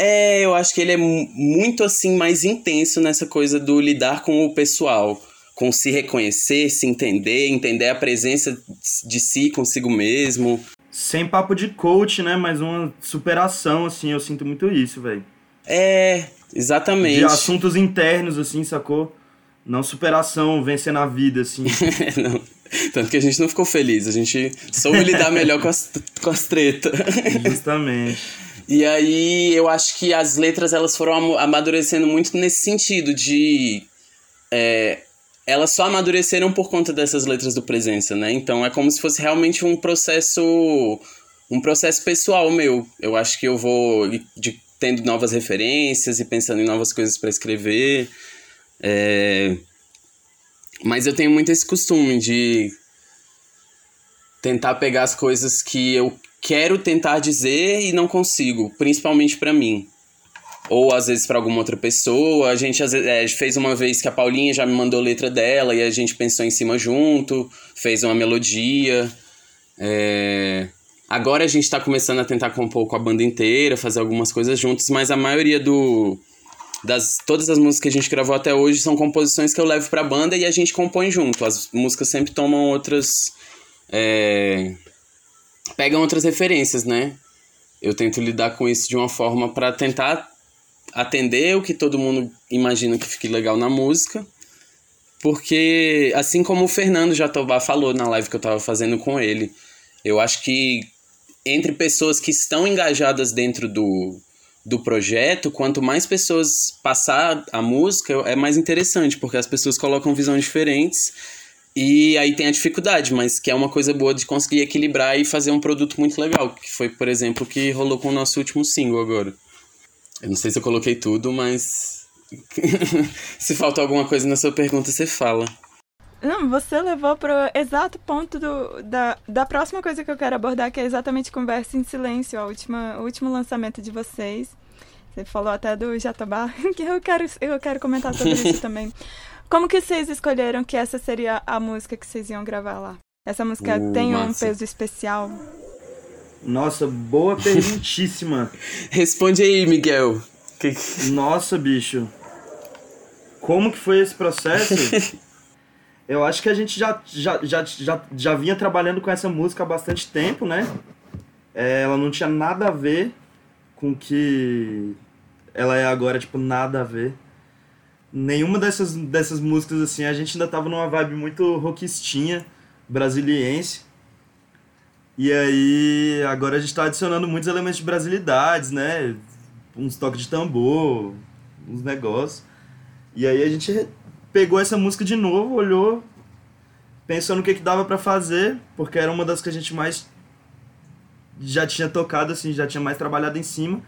É, eu acho que ele é muito assim mais intenso nessa coisa do lidar com o pessoal, com se reconhecer, se entender, entender a presença de si consigo mesmo. Sem papo de coach, né? Mas uma superação, assim, eu sinto muito isso, velho. É, exatamente. De assuntos internos, assim, sacou? Não superação, vencer na vida, assim. não. Tanto que a gente não ficou feliz, a gente soube lidar melhor com as, com as tretas. Justamente. E aí eu acho que as letras elas foram amadurecendo muito nesse sentido de é, elas só amadureceram por conta dessas letras do presença, né? Então é como se fosse realmente um processo um processo pessoal meu. Eu acho que eu vou de, tendo novas referências e pensando em novas coisas para escrever. É... Mas eu tenho muito esse costume de tentar pegar as coisas que eu quero tentar dizer e não consigo, principalmente para mim. Ou às vezes para alguma outra pessoa. A gente às vezes, é, fez uma vez que a Paulinha já me mandou letra dela e a gente pensou em cima junto, fez uma melodia. É... Agora a gente está começando a tentar compor com a banda inteira, fazer algumas coisas juntos, mas a maioria do das todas as músicas que a gente gravou até hoje são composições que eu levo para a banda e a gente compõe junto. As músicas sempre tomam outras é, pegam outras referências, né? Eu tento lidar com isso de uma forma para tentar atender o que todo mundo imagina que fique legal na música. Porque, assim como o Fernando Jatobá falou na live que eu estava fazendo com ele, eu acho que entre pessoas que estão engajadas dentro do, do projeto, quanto mais pessoas passar a música, é mais interessante, porque as pessoas colocam visões diferentes e aí tem a dificuldade, mas que é uma coisa boa de conseguir equilibrar e fazer um produto muito legal, que foi, por exemplo, o que rolou com o nosso último single agora. Eu não sei se eu coloquei tudo, mas se falta alguma coisa na sua pergunta, você fala. Não, você levou para o exato ponto do, da, da próxima coisa que eu quero abordar, que é exatamente Conversa em Silêncio, a última, o último lançamento de vocês. Você falou até do Jatobá, que eu quero, eu quero comentar sobre isso também. Como que vocês escolheram que essa seria a música que vocês iam gravar lá? Essa música uh, tem massa. um peso especial? Nossa, boa perguntíssima. Responde aí, Miguel. Que... Nossa, bicho. Como que foi esse processo? Eu acho que a gente já, já, já, já, já vinha trabalhando com essa música há bastante tempo, né? É, ela não tinha nada a ver com que ela é agora, tipo, nada a ver nenhuma dessas, dessas músicas, assim, a gente ainda tava numa vibe muito rockistinha, brasiliense. E aí, agora a gente tá adicionando muitos elementos de brasilidades, né? Uns toques de tambor, uns negócios. E aí a gente pegou essa música de novo, olhou, pensou no que, que dava para fazer, porque era uma das que a gente mais já tinha tocado, assim, já tinha mais trabalhado em cima.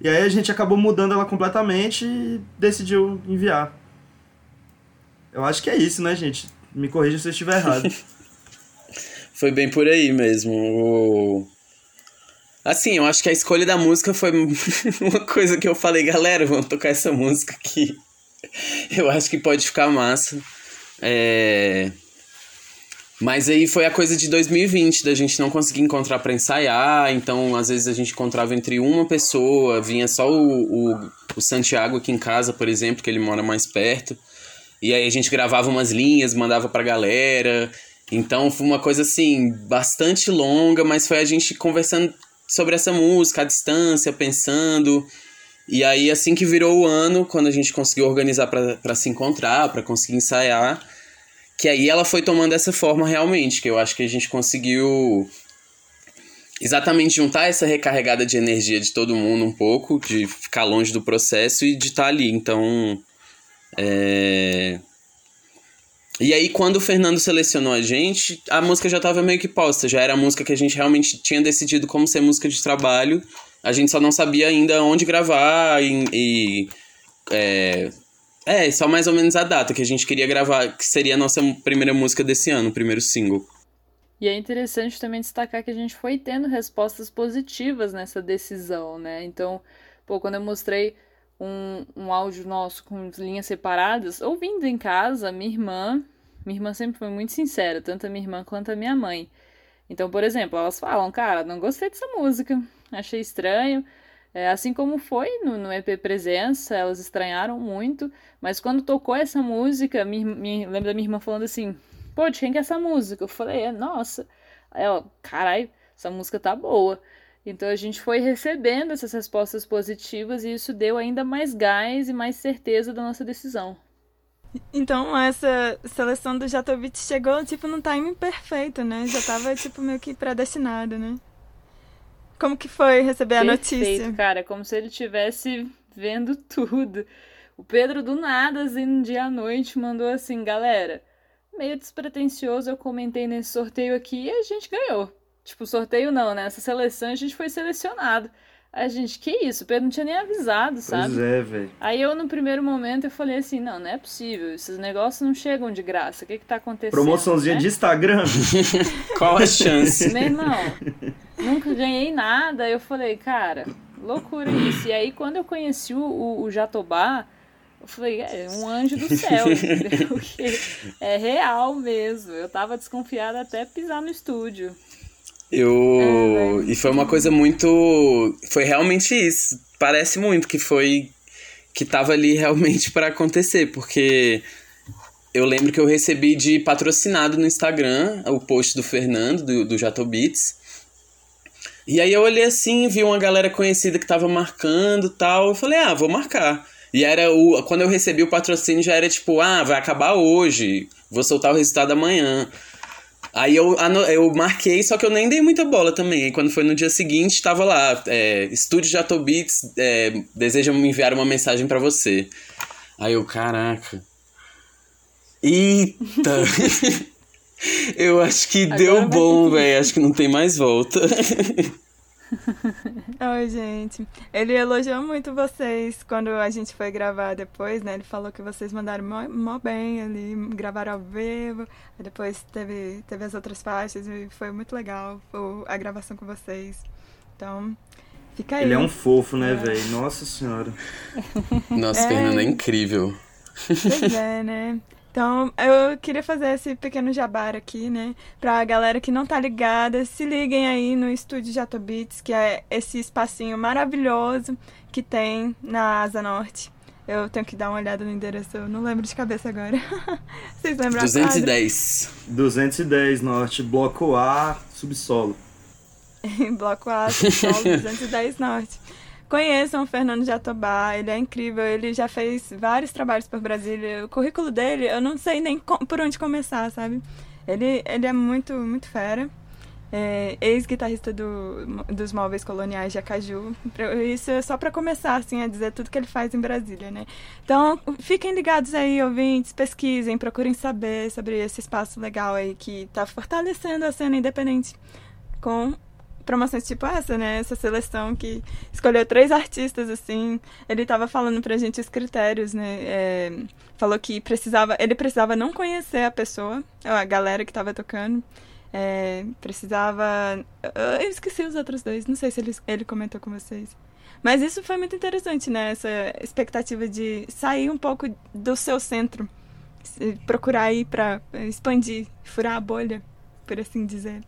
E aí a gente acabou mudando ela completamente e decidiu enviar. Eu acho que é isso, né, gente? Me corrija se eu estiver errado. Foi bem por aí mesmo. O... Assim, eu acho que a escolha da música foi uma coisa que eu falei, galera, vamos tocar essa música aqui. Eu acho que pode ficar massa. É... Mas aí foi a coisa de 2020, da gente não conseguir encontrar para ensaiar, então às vezes a gente encontrava entre uma pessoa, vinha só o, o, o, Santiago aqui em casa, por exemplo, que ele mora mais perto, e aí a gente gravava umas linhas, mandava pra galera, então foi uma coisa assim, bastante longa, mas foi a gente conversando sobre essa música à distância, pensando, e aí assim que virou o ano, quando a gente conseguiu organizar para se encontrar, para conseguir ensaiar que aí ela foi tomando essa forma realmente, que eu acho que a gente conseguiu exatamente juntar essa recarregada de energia de todo mundo um pouco, de ficar longe do processo e de estar tá ali. Então. É... E aí, quando o Fernando selecionou a gente, a música já estava meio que posta, já era a música que a gente realmente tinha decidido como ser música de trabalho. A gente só não sabia ainda onde gravar e, e é, é, só mais ou menos a data que a gente queria gravar, que seria a nossa primeira música desse ano, o primeiro single. E é interessante também destacar que a gente foi tendo respostas positivas nessa decisão, né? Então, pô, quando eu mostrei um, um áudio nosso com linhas separadas, ouvindo em casa, minha irmã, minha irmã sempre foi muito sincera, tanto a minha irmã quanto a minha mãe. Então, por exemplo, elas falam, cara, não gostei dessa música, achei estranho, é, assim como foi no, no, EP Presença, elas estranharam muito, mas quando tocou essa música, me, me lembro da minha irmã falando assim: pô, de quem que é essa música? Eu falei: é, nossa. Aí ela, caralho, essa música tá boa. Então a gente foi recebendo essas respostas positivas e isso deu ainda mais gás e mais certeza da nossa decisão. Então essa seleção do Jatovic chegou tipo no timing perfeito, né? Já tava tipo meio que predestinado, né? Como que foi receber Perfeito, a notícia? cara, como se ele tivesse vendo tudo. O Pedro do nada, assim, um dia à noite, mandou assim, galera, meio despretensioso, eu comentei nesse sorteio aqui e a gente ganhou. Tipo, sorteio não, né? Essa seleção a gente foi selecionado. A gente, que isso? O Pedro não tinha nem avisado, sabe? Pois é, velho. Aí eu, no primeiro momento, eu falei assim, não, não é possível. Esses negócios não chegam de graça. O que que tá acontecendo? Promoçãozinha né? de Instagram. Qual a chance? Meu irmão, nunca ganhei nada. Eu falei, cara, loucura isso. E aí, quando eu conheci o, o, o Jatobá, eu falei, é um anjo do céu, entendeu? É real mesmo. Eu tava desconfiada até pisar no estúdio. Eu. É, e foi uma coisa muito. Foi realmente isso. Parece muito que foi. Que tava ali realmente para acontecer, porque eu lembro que eu recebi de patrocinado no Instagram o post do Fernando, do, do Jatobits. E aí eu olhei assim, vi uma galera conhecida que tava marcando tal. Eu falei, ah, vou marcar. E era o. Quando eu recebi o patrocínio já era tipo, ah, vai acabar hoje, vou soltar o resultado amanhã. Aí eu, eu marquei, só que eu nem dei muita bola também. E quando foi no dia seguinte, tava lá, é, Estúdio Jatobits é, deseja me enviar uma mensagem para você. Aí eu, caraca. Eita! eu acho que Agora deu bom, velho. Acho que não tem mais volta. Oi, gente. Ele elogiou muito vocês quando a gente foi gravar depois, né? Ele falou que vocês mandaram mó, mó bem ali, gravaram ao vivo. Depois teve, teve as outras faixas e foi muito legal a gravação com vocês. Então, fica aí. Ele é um fofo, né, é. velho? Nossa senhora. Nossa, é... Fernando é incrível. Pois é, né? Então, eu queria fazer esse pequeno jabar aqui, né? Pra galera que não tá ligada, se liguem aí no estúdio Jatobits, que é esse espacinho maravilhoso que tem na Asa Norte. Eu tenho que dar uma olhada no endereço, eu não lembro de cabeça agora. Vocês lembram? 210. 210 Norte, bloco A, subsolo. bloco A, subsolo, 210 Norte. Conheçam o Fernando Jatobá, ele é incrível, ele já fez vários trabalhos por Brasília. O currículo dele, eu não sei nem por onde começar, sabe? Ele, ele é muito, muito fera. É, ex-guitarrista do, dos móveis coloniais de Acaju. Isso é só para começar assim, a dizer tudo que ele faz em Brasília, né? Então, fiquem ligados aí, ouvintes, pesquisem, procurem saber sobre esse espaço legal aí que está fortalecendo a cena independente com promoções tipo essa, né? Essa seleção que escolheu três artistas, assim. Ele tava falando pra gente os critérios, né? É, falou que precisava, ele precisava não conhecer a pessoa, a galera que tava tocando. É, precisava. Eu esqueci os outros dois, não sei se ele, ele comentou com vocês. Mas isso foi muito interessante, né? Essa expectativa de sair um pouco do seu centro, procurar ir para expandir, furar a bolha, por assim dizer.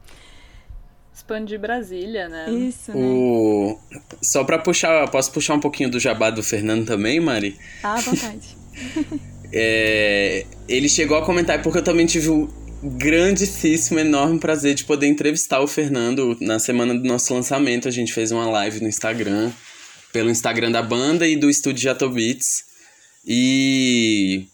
Expandir Brasília, né? Isso. Né? O... Só para puxar, posso puxar um pouquinho do jabá do Fernando também, Mari? Ah, à vontade. é... Ele chegou a comentar, porque eu também tive o grandíssimo, enorme prazer de poder entrevistar o Fernando na semana do nosso lançamento. A gente fez uma live no Instagram, pelo Instagram da banda e do estúdio Jatobits. E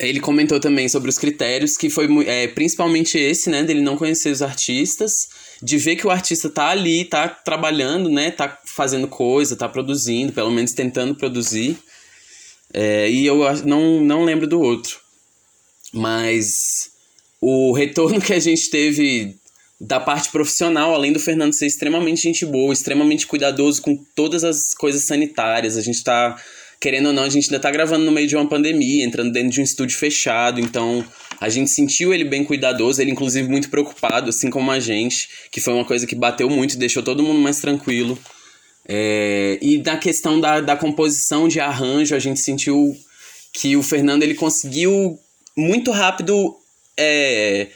ele comentou também sobre os critérios, que foi é, principalmente esse, né, dele não conhecer os artistas, de ver que o artista tá ali, tá trabalhando, né, tá fazendo coisa, tá produzindo, pelo menos tentando produzir. É, e eu não, não lembro do outro. Mas o retorno que a gente teve da parte profissional, além do Fernando ser extremamente gente boa, extremamente cuidadoso com todas as coisas sanitárias, a gente tá, querendo ou não, a gente ainda tá gravando no meio de uma pandemia, entrando dentro de um estúdio fechado, então a gente sentiu ele bem cuidadoso, ele inclusive muito preocupado, assim como a gente, que foi uma coisa que bateu muito deixou todo mundo mais tranquilo. É, e na questão da, da composição de arranjo, a gente sentiu que o Fernando ele conseguiu muito rápido é,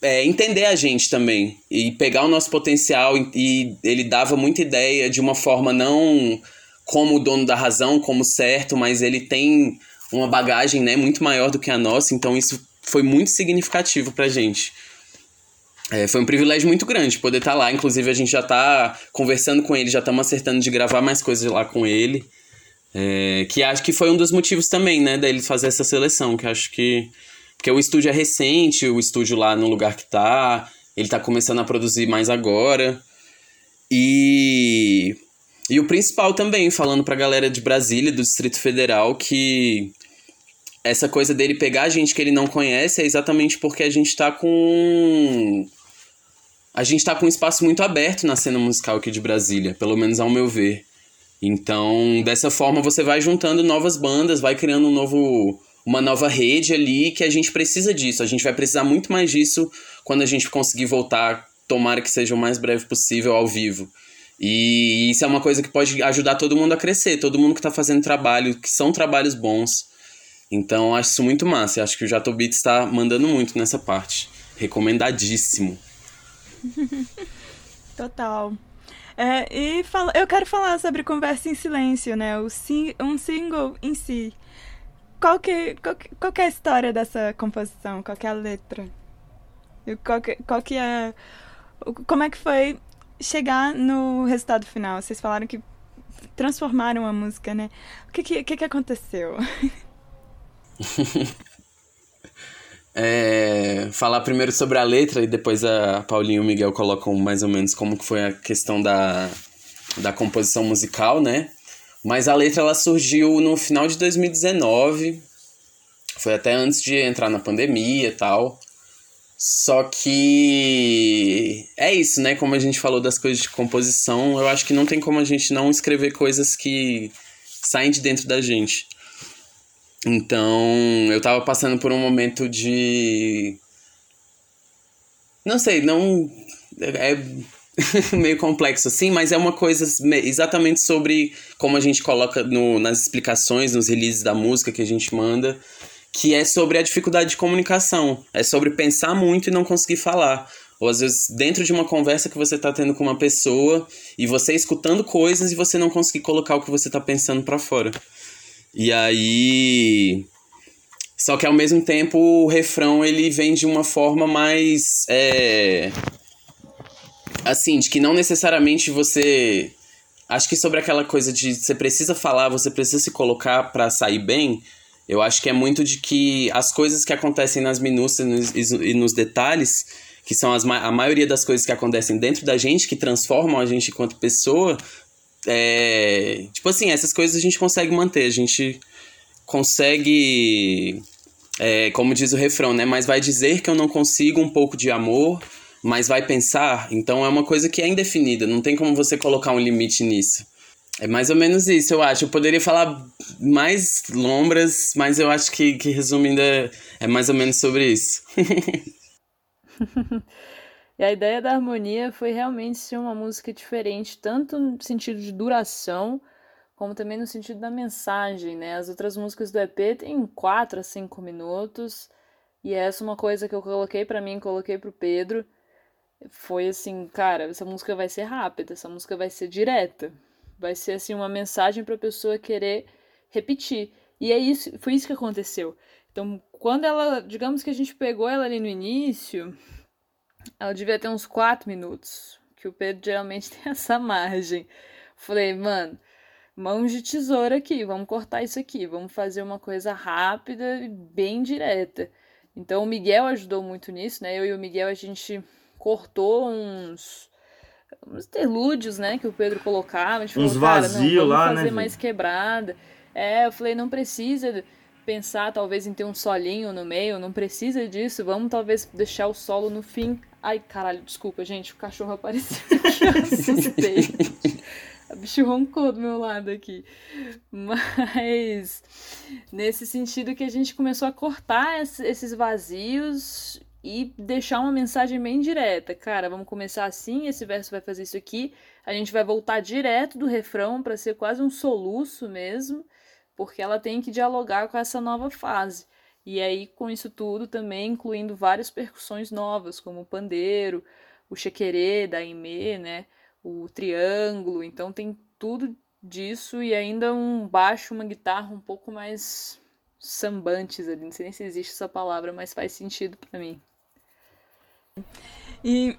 é, entender a gente também e pegar o nosso potencial e, e ele dava muita ideia de uma forma não como o dono da razão, como certo, mas ele tem uma bagagem né, muito maior do que a nossa, então isso foi muito significativo pra gente. É, foi um privilégio muito grande poder estar tá lá. Inclusive, a gente já está conversando com ele, já estamos acertando de gravar mais coisas lá com ele. É, que acho que foi um dos motivos também, né, dele fazer essa seleção, que acho que porque o estúdio é recente, o estúdio lá no lugar que tá, ele tá começando a produzir mais agora. E e o principal também, falando pra galera de Brasília, do Distrito Federal, que essa coisa dele pegar gente que ele não conhece é exatamente porque a gente tá com a gente tá com um espaço muito aberto na cena musical aqui de Brasília, pelo menos ao meu ver. Então, dessa forma você vai juntando novas bandas, vai criando um novo uma nova rede ali que a gente precisa disso. A gente vai precisar muito mais disso quando a gente conseguir voltar, tomara que seja o mais breve possível ao vivo. E isso é uma coisa que pode ajudar todo mundo a crescer, todo mundo que está fazendo trabalho, que são trabalhos bons. Então, acho isso muito massa. Acho que o Jatobit está mandando muito nessa parte. Recomendadíssimo. Total. É, e fala, eu quero falar sobre Conversa em Silêncio, né? O sing, um single em si. Qual que, qual, que, qual que é a história dessa composição? Qual que é a letra? Qual que, qual que é... Como é que foi chegar no resultado final? Vocês falaram que transformaram a música, né? O que, que, que aconteceu? é, falar primeiro sobre a letra e depois a Paulinha e o Miguel colocam mais ou menos como que foi a questão da, da composição musical, né? Mas a letra ela surgiu no final de 2019, foi até antes de entrar na pandemia e tal. Só que é isso, né? Como a gente falou das coisas de composição, eu acho que não tem como a gente não escrever coisas que saem de dentro da gente. Então, eu tava passando por um momento de. Não sei, não. É meio complexo assim, mas é uma coisa exatamente sobre como a gente coloca no, nas explicações, nos releases da música que a gente manda, que é sobre a dificuldade de comunicação. É sobre pensar muito e não conseguir falar. Ou às vezes dentro de uma conversa que você está tendo com uma pessoa e você escutando coisas e você não conseguir colocar o que você está pensando para fora. E aí. Só que ao mesmo tempo o refrão ele vem de uma forma mais. É... Assim, de que não necessariamente você. Acho que sobre aquela coisa de você precisa falar, você precisa se colocar para sair bem. Eu acho que é muito de que as coisas que acontecem nas minúcias e nos detalhes, que são as, a maioria das coisas que acontecem dentro da gente, que transformam a gente enquanto pessoa, é, tipo assim, essas coisas a gente consegue manter, a gente consegue, é, como diz o refrão, né? Mas vai dizer que eu não consigo um pouco de amor, mas vai pensar. Então é uma coisa que é indefinida, não tem como você colocar um limite nisso. É mais ou menos isso, eu acho. Eu poderia falar mais lombras, mas eu acho que, que resumindo, é, é mais ou menos sobre isso. e a ideia da harmonia foi realmente ser uma música diferente, tanto no sentido de duração, como também no sentido da mensagem, né? As outras músicas do EP têm 4 a 5 minutos, e essa é uma coisa que eu coloquei para mim, coloquei pro Pedro, foi assim, cara, essa música vai ser rápida, essa música vai ser direta. Vai ser assim uma mensagem para a pessoa querer repetir. E é isso, foi isso que aconteceu. Então, quando ela, digamos que a gente pegou ela ali no início, ela devia ter uns 4 minutos, que o Pedro geralmente tem essa margem. Falei, mano, mãos de tesoura aqui, vamos cortar isso aqui, vamos fazer uma coisa rápida e bem direta. Então o Miguel ajudou muito nisso, né? Eu e o Miguel a gente cortou uns uns interlúdios, né, que o Pedro colocava, a gente uns falou, vazios lá, fazer né? mais quebrada. É, eu falei, não precisa pensar talvez em ter um solinho no meio, não precisa disso, vamos talvez deixar o solo no fim. Ai, caralho, desculpa, gente, o cachorro apareceu aqui, eu assustei. A bicho roncou do meu lado aqui. Mas nesse sentido que a gente começou a cortar esses vazios e deixar uma mensagem bem direta. Cara, vamos começar assim, esse verso vai fazer isso aqui, a gente vai voltar direto do refrão para ser quase um soluço mesmo, porque ela tem que dialogar com essa nova fase. E aí, com isso tudo, também incluindo várias percussões novas, como o pandeiro, o chequerê da Aimee, né? O triângulo. Então tem tudo disso e ainda um baixo, uma guitarra um pouco mais sambantes ali. Não sei nem se existe essa palavra, mas faz sentido para mim. E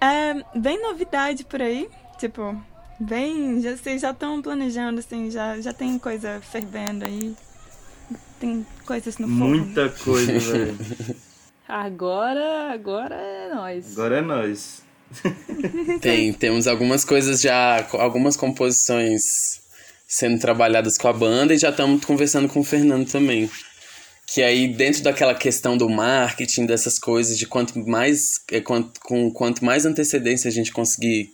é bem novidade por aí, tipo, bem, já, vocês já estão planejando, assim, já, já tem coisa fervendo aí, tem coisas no forno. Muita coisa, velho. Agora, agora é nós. Agora é nós. tem, temos algumas coisas já, algumas composições sendo trabalhadas com a banda e já estamos conversando com o Fernando também. Que aí, dentro daquela questão do marketing, dessas coisas, de quanto mais, é, quanto, com quanto mais antecedência a gente conseguir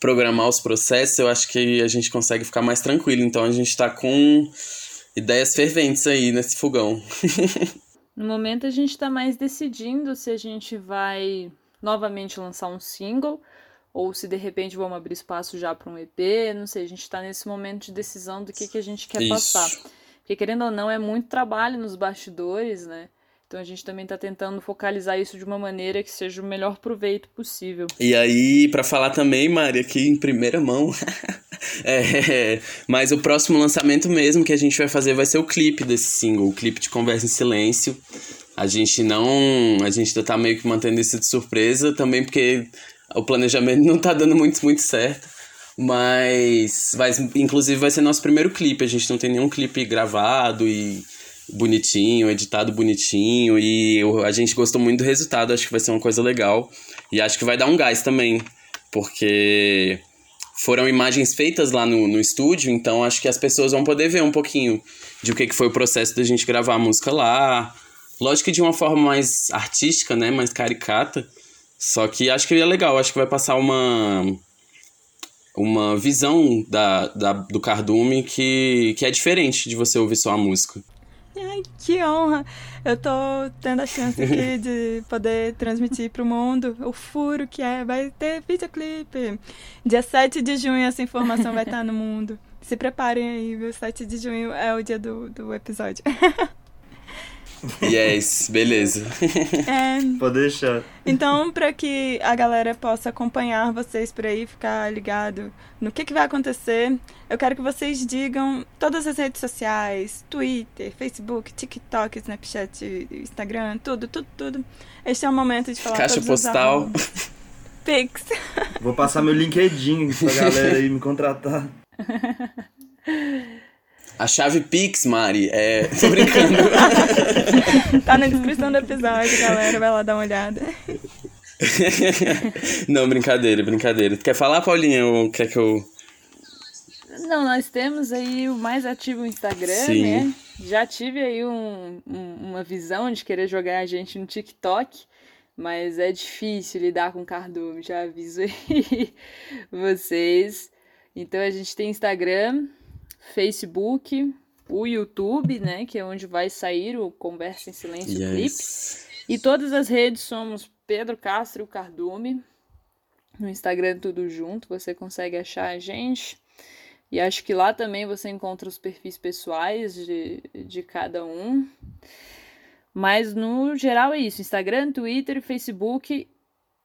programar os processos, eu acho que a gente consegue ficar mais tranquilo. Então a gente está com ideias ferventes aí nesse fogão. no momento a gente está mais decidindo se a gente vai novamente lançar um single ou se de repente vamos abrir espaço já para um EP, não sei, a gente está nesse momento de decisão do que, que a gente quer Isso. passar. Porque, querendo ou não, é muito trabalho nos bastidores, né? Então a gente também está tentando focalizar isso de uma maneira que seja o melhor proveito possível. E aí, para falar também, Mari, aqui em primeira mão, é, mas o próximo lançamento mesmo que a gente vai fazer vai ser o clipe desse single, o clipe de Conversa em Silêncio. A gente não. A gente ainda tá meio que mantendo isso de surpresa, também porque o planejamento não tá dando muito, muito certo. Mas, vai, inclusive, vai ser nosso primeiro clipe. A gente não tem nenhum clipe gravado e bonitinho, editado bonitinho. E a gente gostou muito do resultado. Acho que vai ser uma coisa legal. E acho que vai dar um gás também. Porque foram imagens feitas lá no, no estúdio. Então acho que as pessoas vão poder ver um pouquinho de o que, que foi o processo da gente gravar a música lá. Lógico que de uma forma mais artística, né? Mais caricata. Só que acho que é legal. Acho que vai passar uma uma visão da, da, do cardume que, que é diferente de você ouvir só a música. Ai, que honra! Eu tô tendo a chance aqui de poder transmitir pro mundo o furo que é. Vai ter videoclipe. Dia 7 de junho essa informação vai estar no mundo. Se preparem aí, viu? 7 de junho é o dia do, do episódio. Yes, beleza. É, Pode deixar. então, para que a galera possa acompanhar vocês por aí, ficar ligado no que, que vai acontecer, eu quero que vocês digam todas as redes sociais, Twitter, Facebook, TikTok, Snapchat, Instagram, tudo, tudo, tudo. Este é o momento de falar Caixa postal. Pix. Vou passar meu LinkedIn pra galera aí me contratar. A chave Pix, Mari, é. Tô brincando. tá na descrição do episódio, galera. Vai lá dar uma olhada. Não, brincadeira, brincadeira. Tu quer falar, Paulinha, ou quer que eu. Não, nós temos aí o mais ativo Instagram, Sim. né? Já tive aí um, um- uma visão de querer jogar a gente no TikTok, mas é difícil lidar com cardume, já aviso aí vocês. Então a gente tem Instagram, Facebook, o YouTube, né? Que é onde vai sair o Conversa em Silêncio. Yes. E todas as redes somos Pedro Castro Cardume. No Instagram tudo junto, você consegue achar a gente. E acho que lá também você encontra os perfis pessoais de, de cada um. Mas no geral é isso: Instagram, Twitter, Facebook.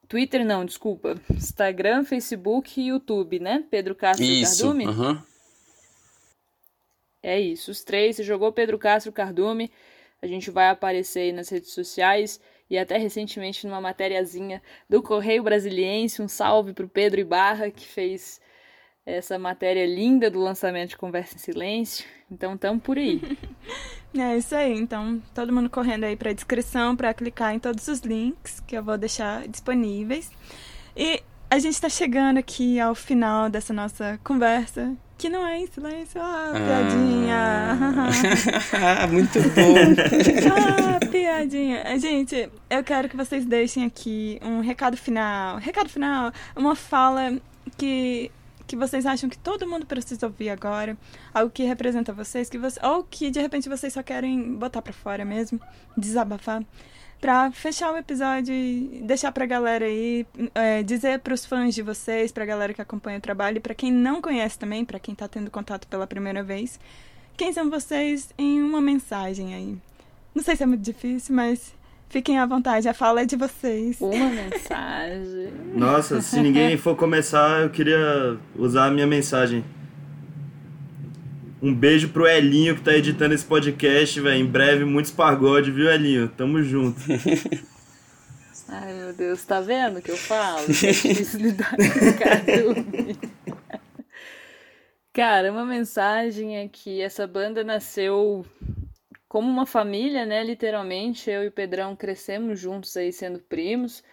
Twitter não, desculpa. Instagram, Facebook e YouTube, né? Pedro Castro isso, Cardume. Uhum. É isso, os três. Você jogou Pedro Castro Cardume. A gente vai aparecer aí nas redes sociais e até recentemente numa matériazinha do Correio Brasiliense. Um salve pro Pedro Ibarra, que fez essa matéria linda do lançamento de Conversa em Silêncio. Então, tamo por aí. é isso aí. Então, todo mundo correndo aí para a descrição para clicar em todos os links que eu vou deixar disponíveis. E a gente está chegando aqui ao final dessa nossa conversa, que não é em silêncio. Ah, piadinha! Ah, muito bom! ah, piadinha! Gente, eu quero que vocês deixem aqui um recado final. Recado final, uma fala que que vocês acham que todo mundo precisa ouvir agora, algo que representa vocês, que você, ou que de repente vocês só querem botar para fora mesmo, desabafar, para fechar o episódio e deixar pra galera aí, é, dizer pros fãs de vocês, pra galera que acompanha o trabalho e pra quem não conhece também, para quem tá tendo contato pela primeira vez, quem são vocês em uma mensagem aí. Não sei se é muito difícil, mas Fiquem à vontade, a fala é de vocês. Uma mensagem. Nossa, se ninguém for começar, eu queria usar a minha mensagem. Um beijo pro Elinho que tá editando esse podcast, velho. Em breve, muitos pagode, viu, Elinho? Tamo junto. Ai, meu Deus, tá vendo o que eu falo? É difícil lidar com Cara, uma mensagem é que essa banda nasceu como uma família, né? Literalmente, eu e o Pedrão crescemos juntos aí sendo primos.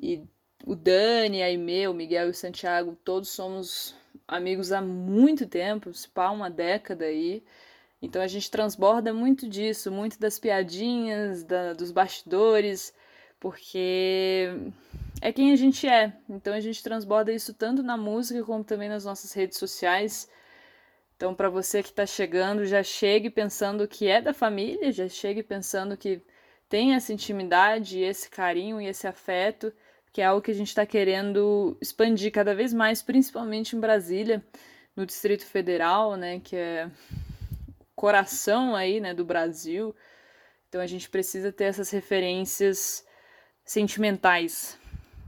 E o Dani, a Aimee, o Miguel e o Santiago, todos somos amigos há muito tempo, se pá, uma década aí. Então a gente transborda muito disso, muito das piadinhas, da, dos bastidores, porque é quem a gente é. Então a gente transborda isso tanto na música como também nas nossas redes sociais. Então, para você que está chegando, já chegue pensando que é da família, já chegue pensando que tem essa intimidade, esse carinho e esse afeto, que é algo que a gente está querendo expandir cada vez mais, principalmente em Brasília, no Distrito Federal, né, que é o coração aí, né, do Brasil. Então, a gente precisa ter essas referências sentimentais.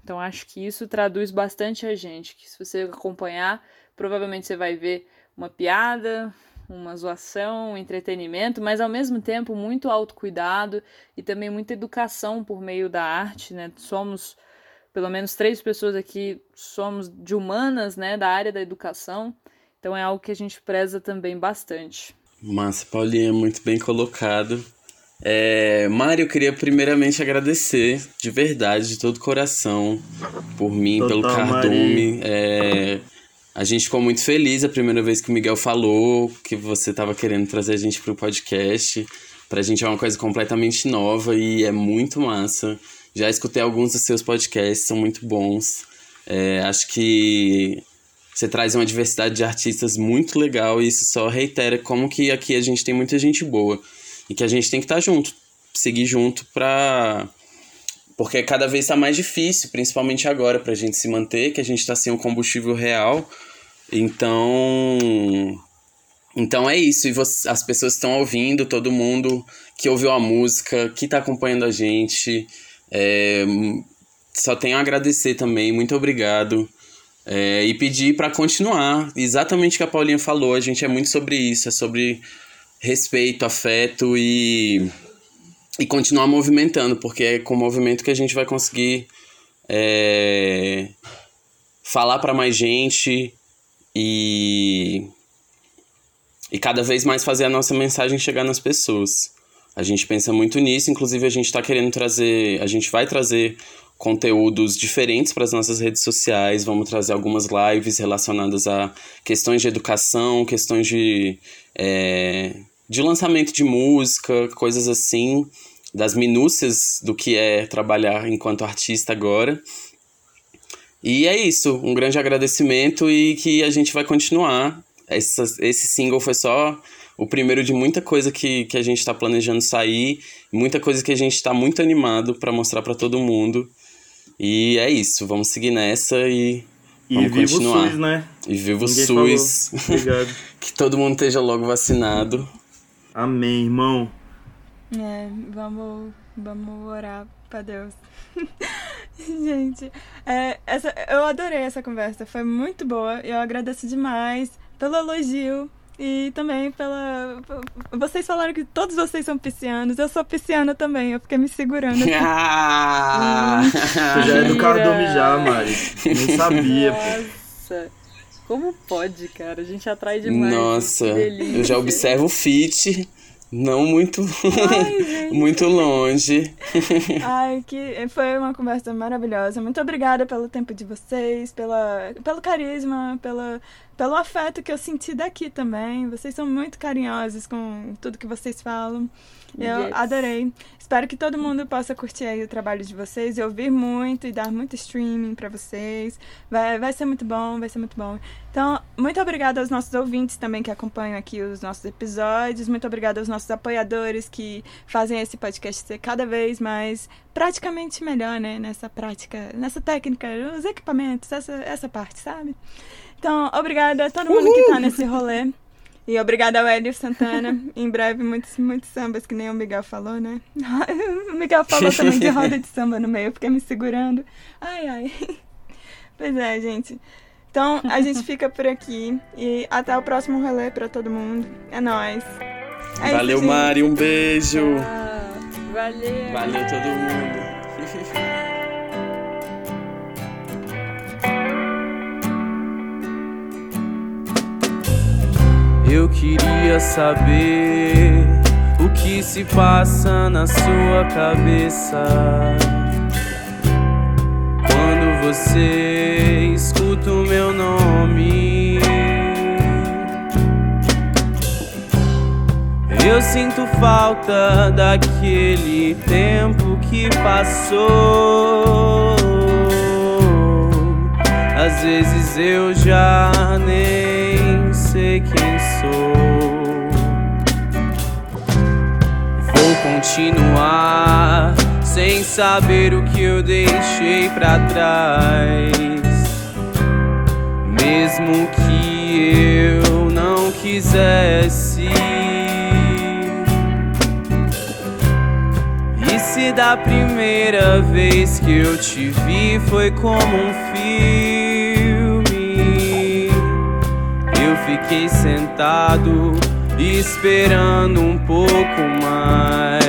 Então, acho que isso traduz bastante a gente, que se você acompanhar, provavelmente você vai ver uma piada, uma zoação, um entretenimento, mas ao mesmo tempo muito autocuidado e também muita educação por meio da arte, né? Somos pelo menos três pessoas aqui somos de humanas, né, da área da educação. Então é algo que a gente preza também bastante. Massa, Paulinha, muito bem colocado. É, Mário, eu queria primeiramente agradecer de verdade, de todo coração, por mim, Total, pelo Cardume. É, a gente ficou muito feliz a primeira vez que o Miguel falou que você estava querendo trazer a gente para o podcast. Para a gente é uma coisa completamente nova e é muito massa. Já escutei alguns dos seus podcasts, são muito bons. É, acho que você traz uma diversidade de artistas muito legal e isso só reitera como que aqui a gente tem muita gente boa e que a gente tem que estar tá junto, seguir junto para porque cada vez está mais difícil, principalmente agora, para a gente se manter, que a gente está sem um combustível real. Então. Então é isso. E você, as pessoas estão ouvindo, todo mundo que ouviu a música, que está acompanhando a gente. É, só tenho a agradecer também. Muito obrigado. É, e pedir para continuar. Exatamente o que a Paulinha falou. A gente é muito sobre isso. É sobre respeito, afeto e e continuar movimentando, porque é com o movimento que a gente vai conseguir é, falar para mais gente e, e cada vez mais fazer a nossa mensagem chegar nas pessoas. A gente pensa muito nisso, inclusive a gente está querendo trazer, a gente vai trazer conteúdos diferentes para as nossas redes sociais, vamos trazer algumas lives relacionadas a questões de educação, questões de. É, de lançamento de música, coisas assim, das minúcias do que é trabalhar enquanto artista agora. E é isso, um grande agradecimento e que a gente vai continuar. Essa, esse single foi só o primeiro de muita coisa que, que a gente está planejando sair, muita coisa que a gente está muito animado para mostrar para todo mundo. E é isso, vamos seguir nessa e, E vamos viva continuar. o SUS, né? E viva o SUS. falou. Obrigado. que todo mundo esteja logo vacinado. Amém, irmão. É, vamos, vamos orar pra Deus. Gente, é, essa, eu adorei essa conversa, foi muito boa. Eu agradeço demais pelo elogio e também pela. Vocês falaram que todos vocês são piscianos, eu sou pisciana também, eu fiquei me segurando aqui. Ah! Tu já é do cardume já, Mari. Nem sabia, pô. Nossa, como pode, cara? A gente atrai demais. Nossa, eu já observo o fit, não muito, Ai, muito longe. Ai, que foi uma conversa maravilhosa. Muito obrigada pelo tempo de vocês, pela, pelo carisma, pela, pelo afeto que eu senti daqui também. Vocês são muito carinhosos com tudo que vocês falam. Eu Yes. adorei. Espero que todo mundo possa curtir aí o trabalho de vocês e ouvir muito e dar muito streaming pra vocês. Vai, vai ser muito bom, vai ser muito bom. Então, muito obrigada aos nossos ouvintes também que acompanham aqui os nossos episódios. Muito obrigada aos nossos apoiadores que fazem esse podcast ser cada vez mais praticamente melhor, né? Nessa prática, nessa técnica, os equipamentos, essa, essa parte, sabe? Então, obrigada a todo mundo que tá nesse rolê. E obrigada ao Hélio Santana. Em breve, muitos, muitos sambas, que nem o Miguel falou, né? o Miguel falou também de roda de samba no meio, eu fiquei me segurando. Ai, ai. Pois é, gente. Então, a gente fica por aqui. E até o próximo rolê pra todo mundo. É nóis. É isso, Valeu, gente. Mari, um beijo. Ah, valeu. Valeu todo mundo. Eu queria saber o que se passa na sua cabeça quando você escuta o meu nome. Eu sinto falta daquele tempo que passou. Às vezes eu já nem sei quem sou. Vou continuar sem saber o que eu deixei pra trás. Mesmo que eu não quisesse. E se da primeira vez que eu te vi foi como um filme, fiquei sentado esperando um pouco mais.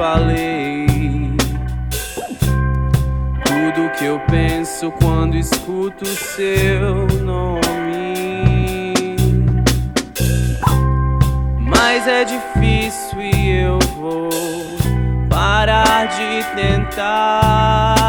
Falei. Tudo que eu penso quando escuto seu nome. Mas é difícil e eu vou parar de tentar.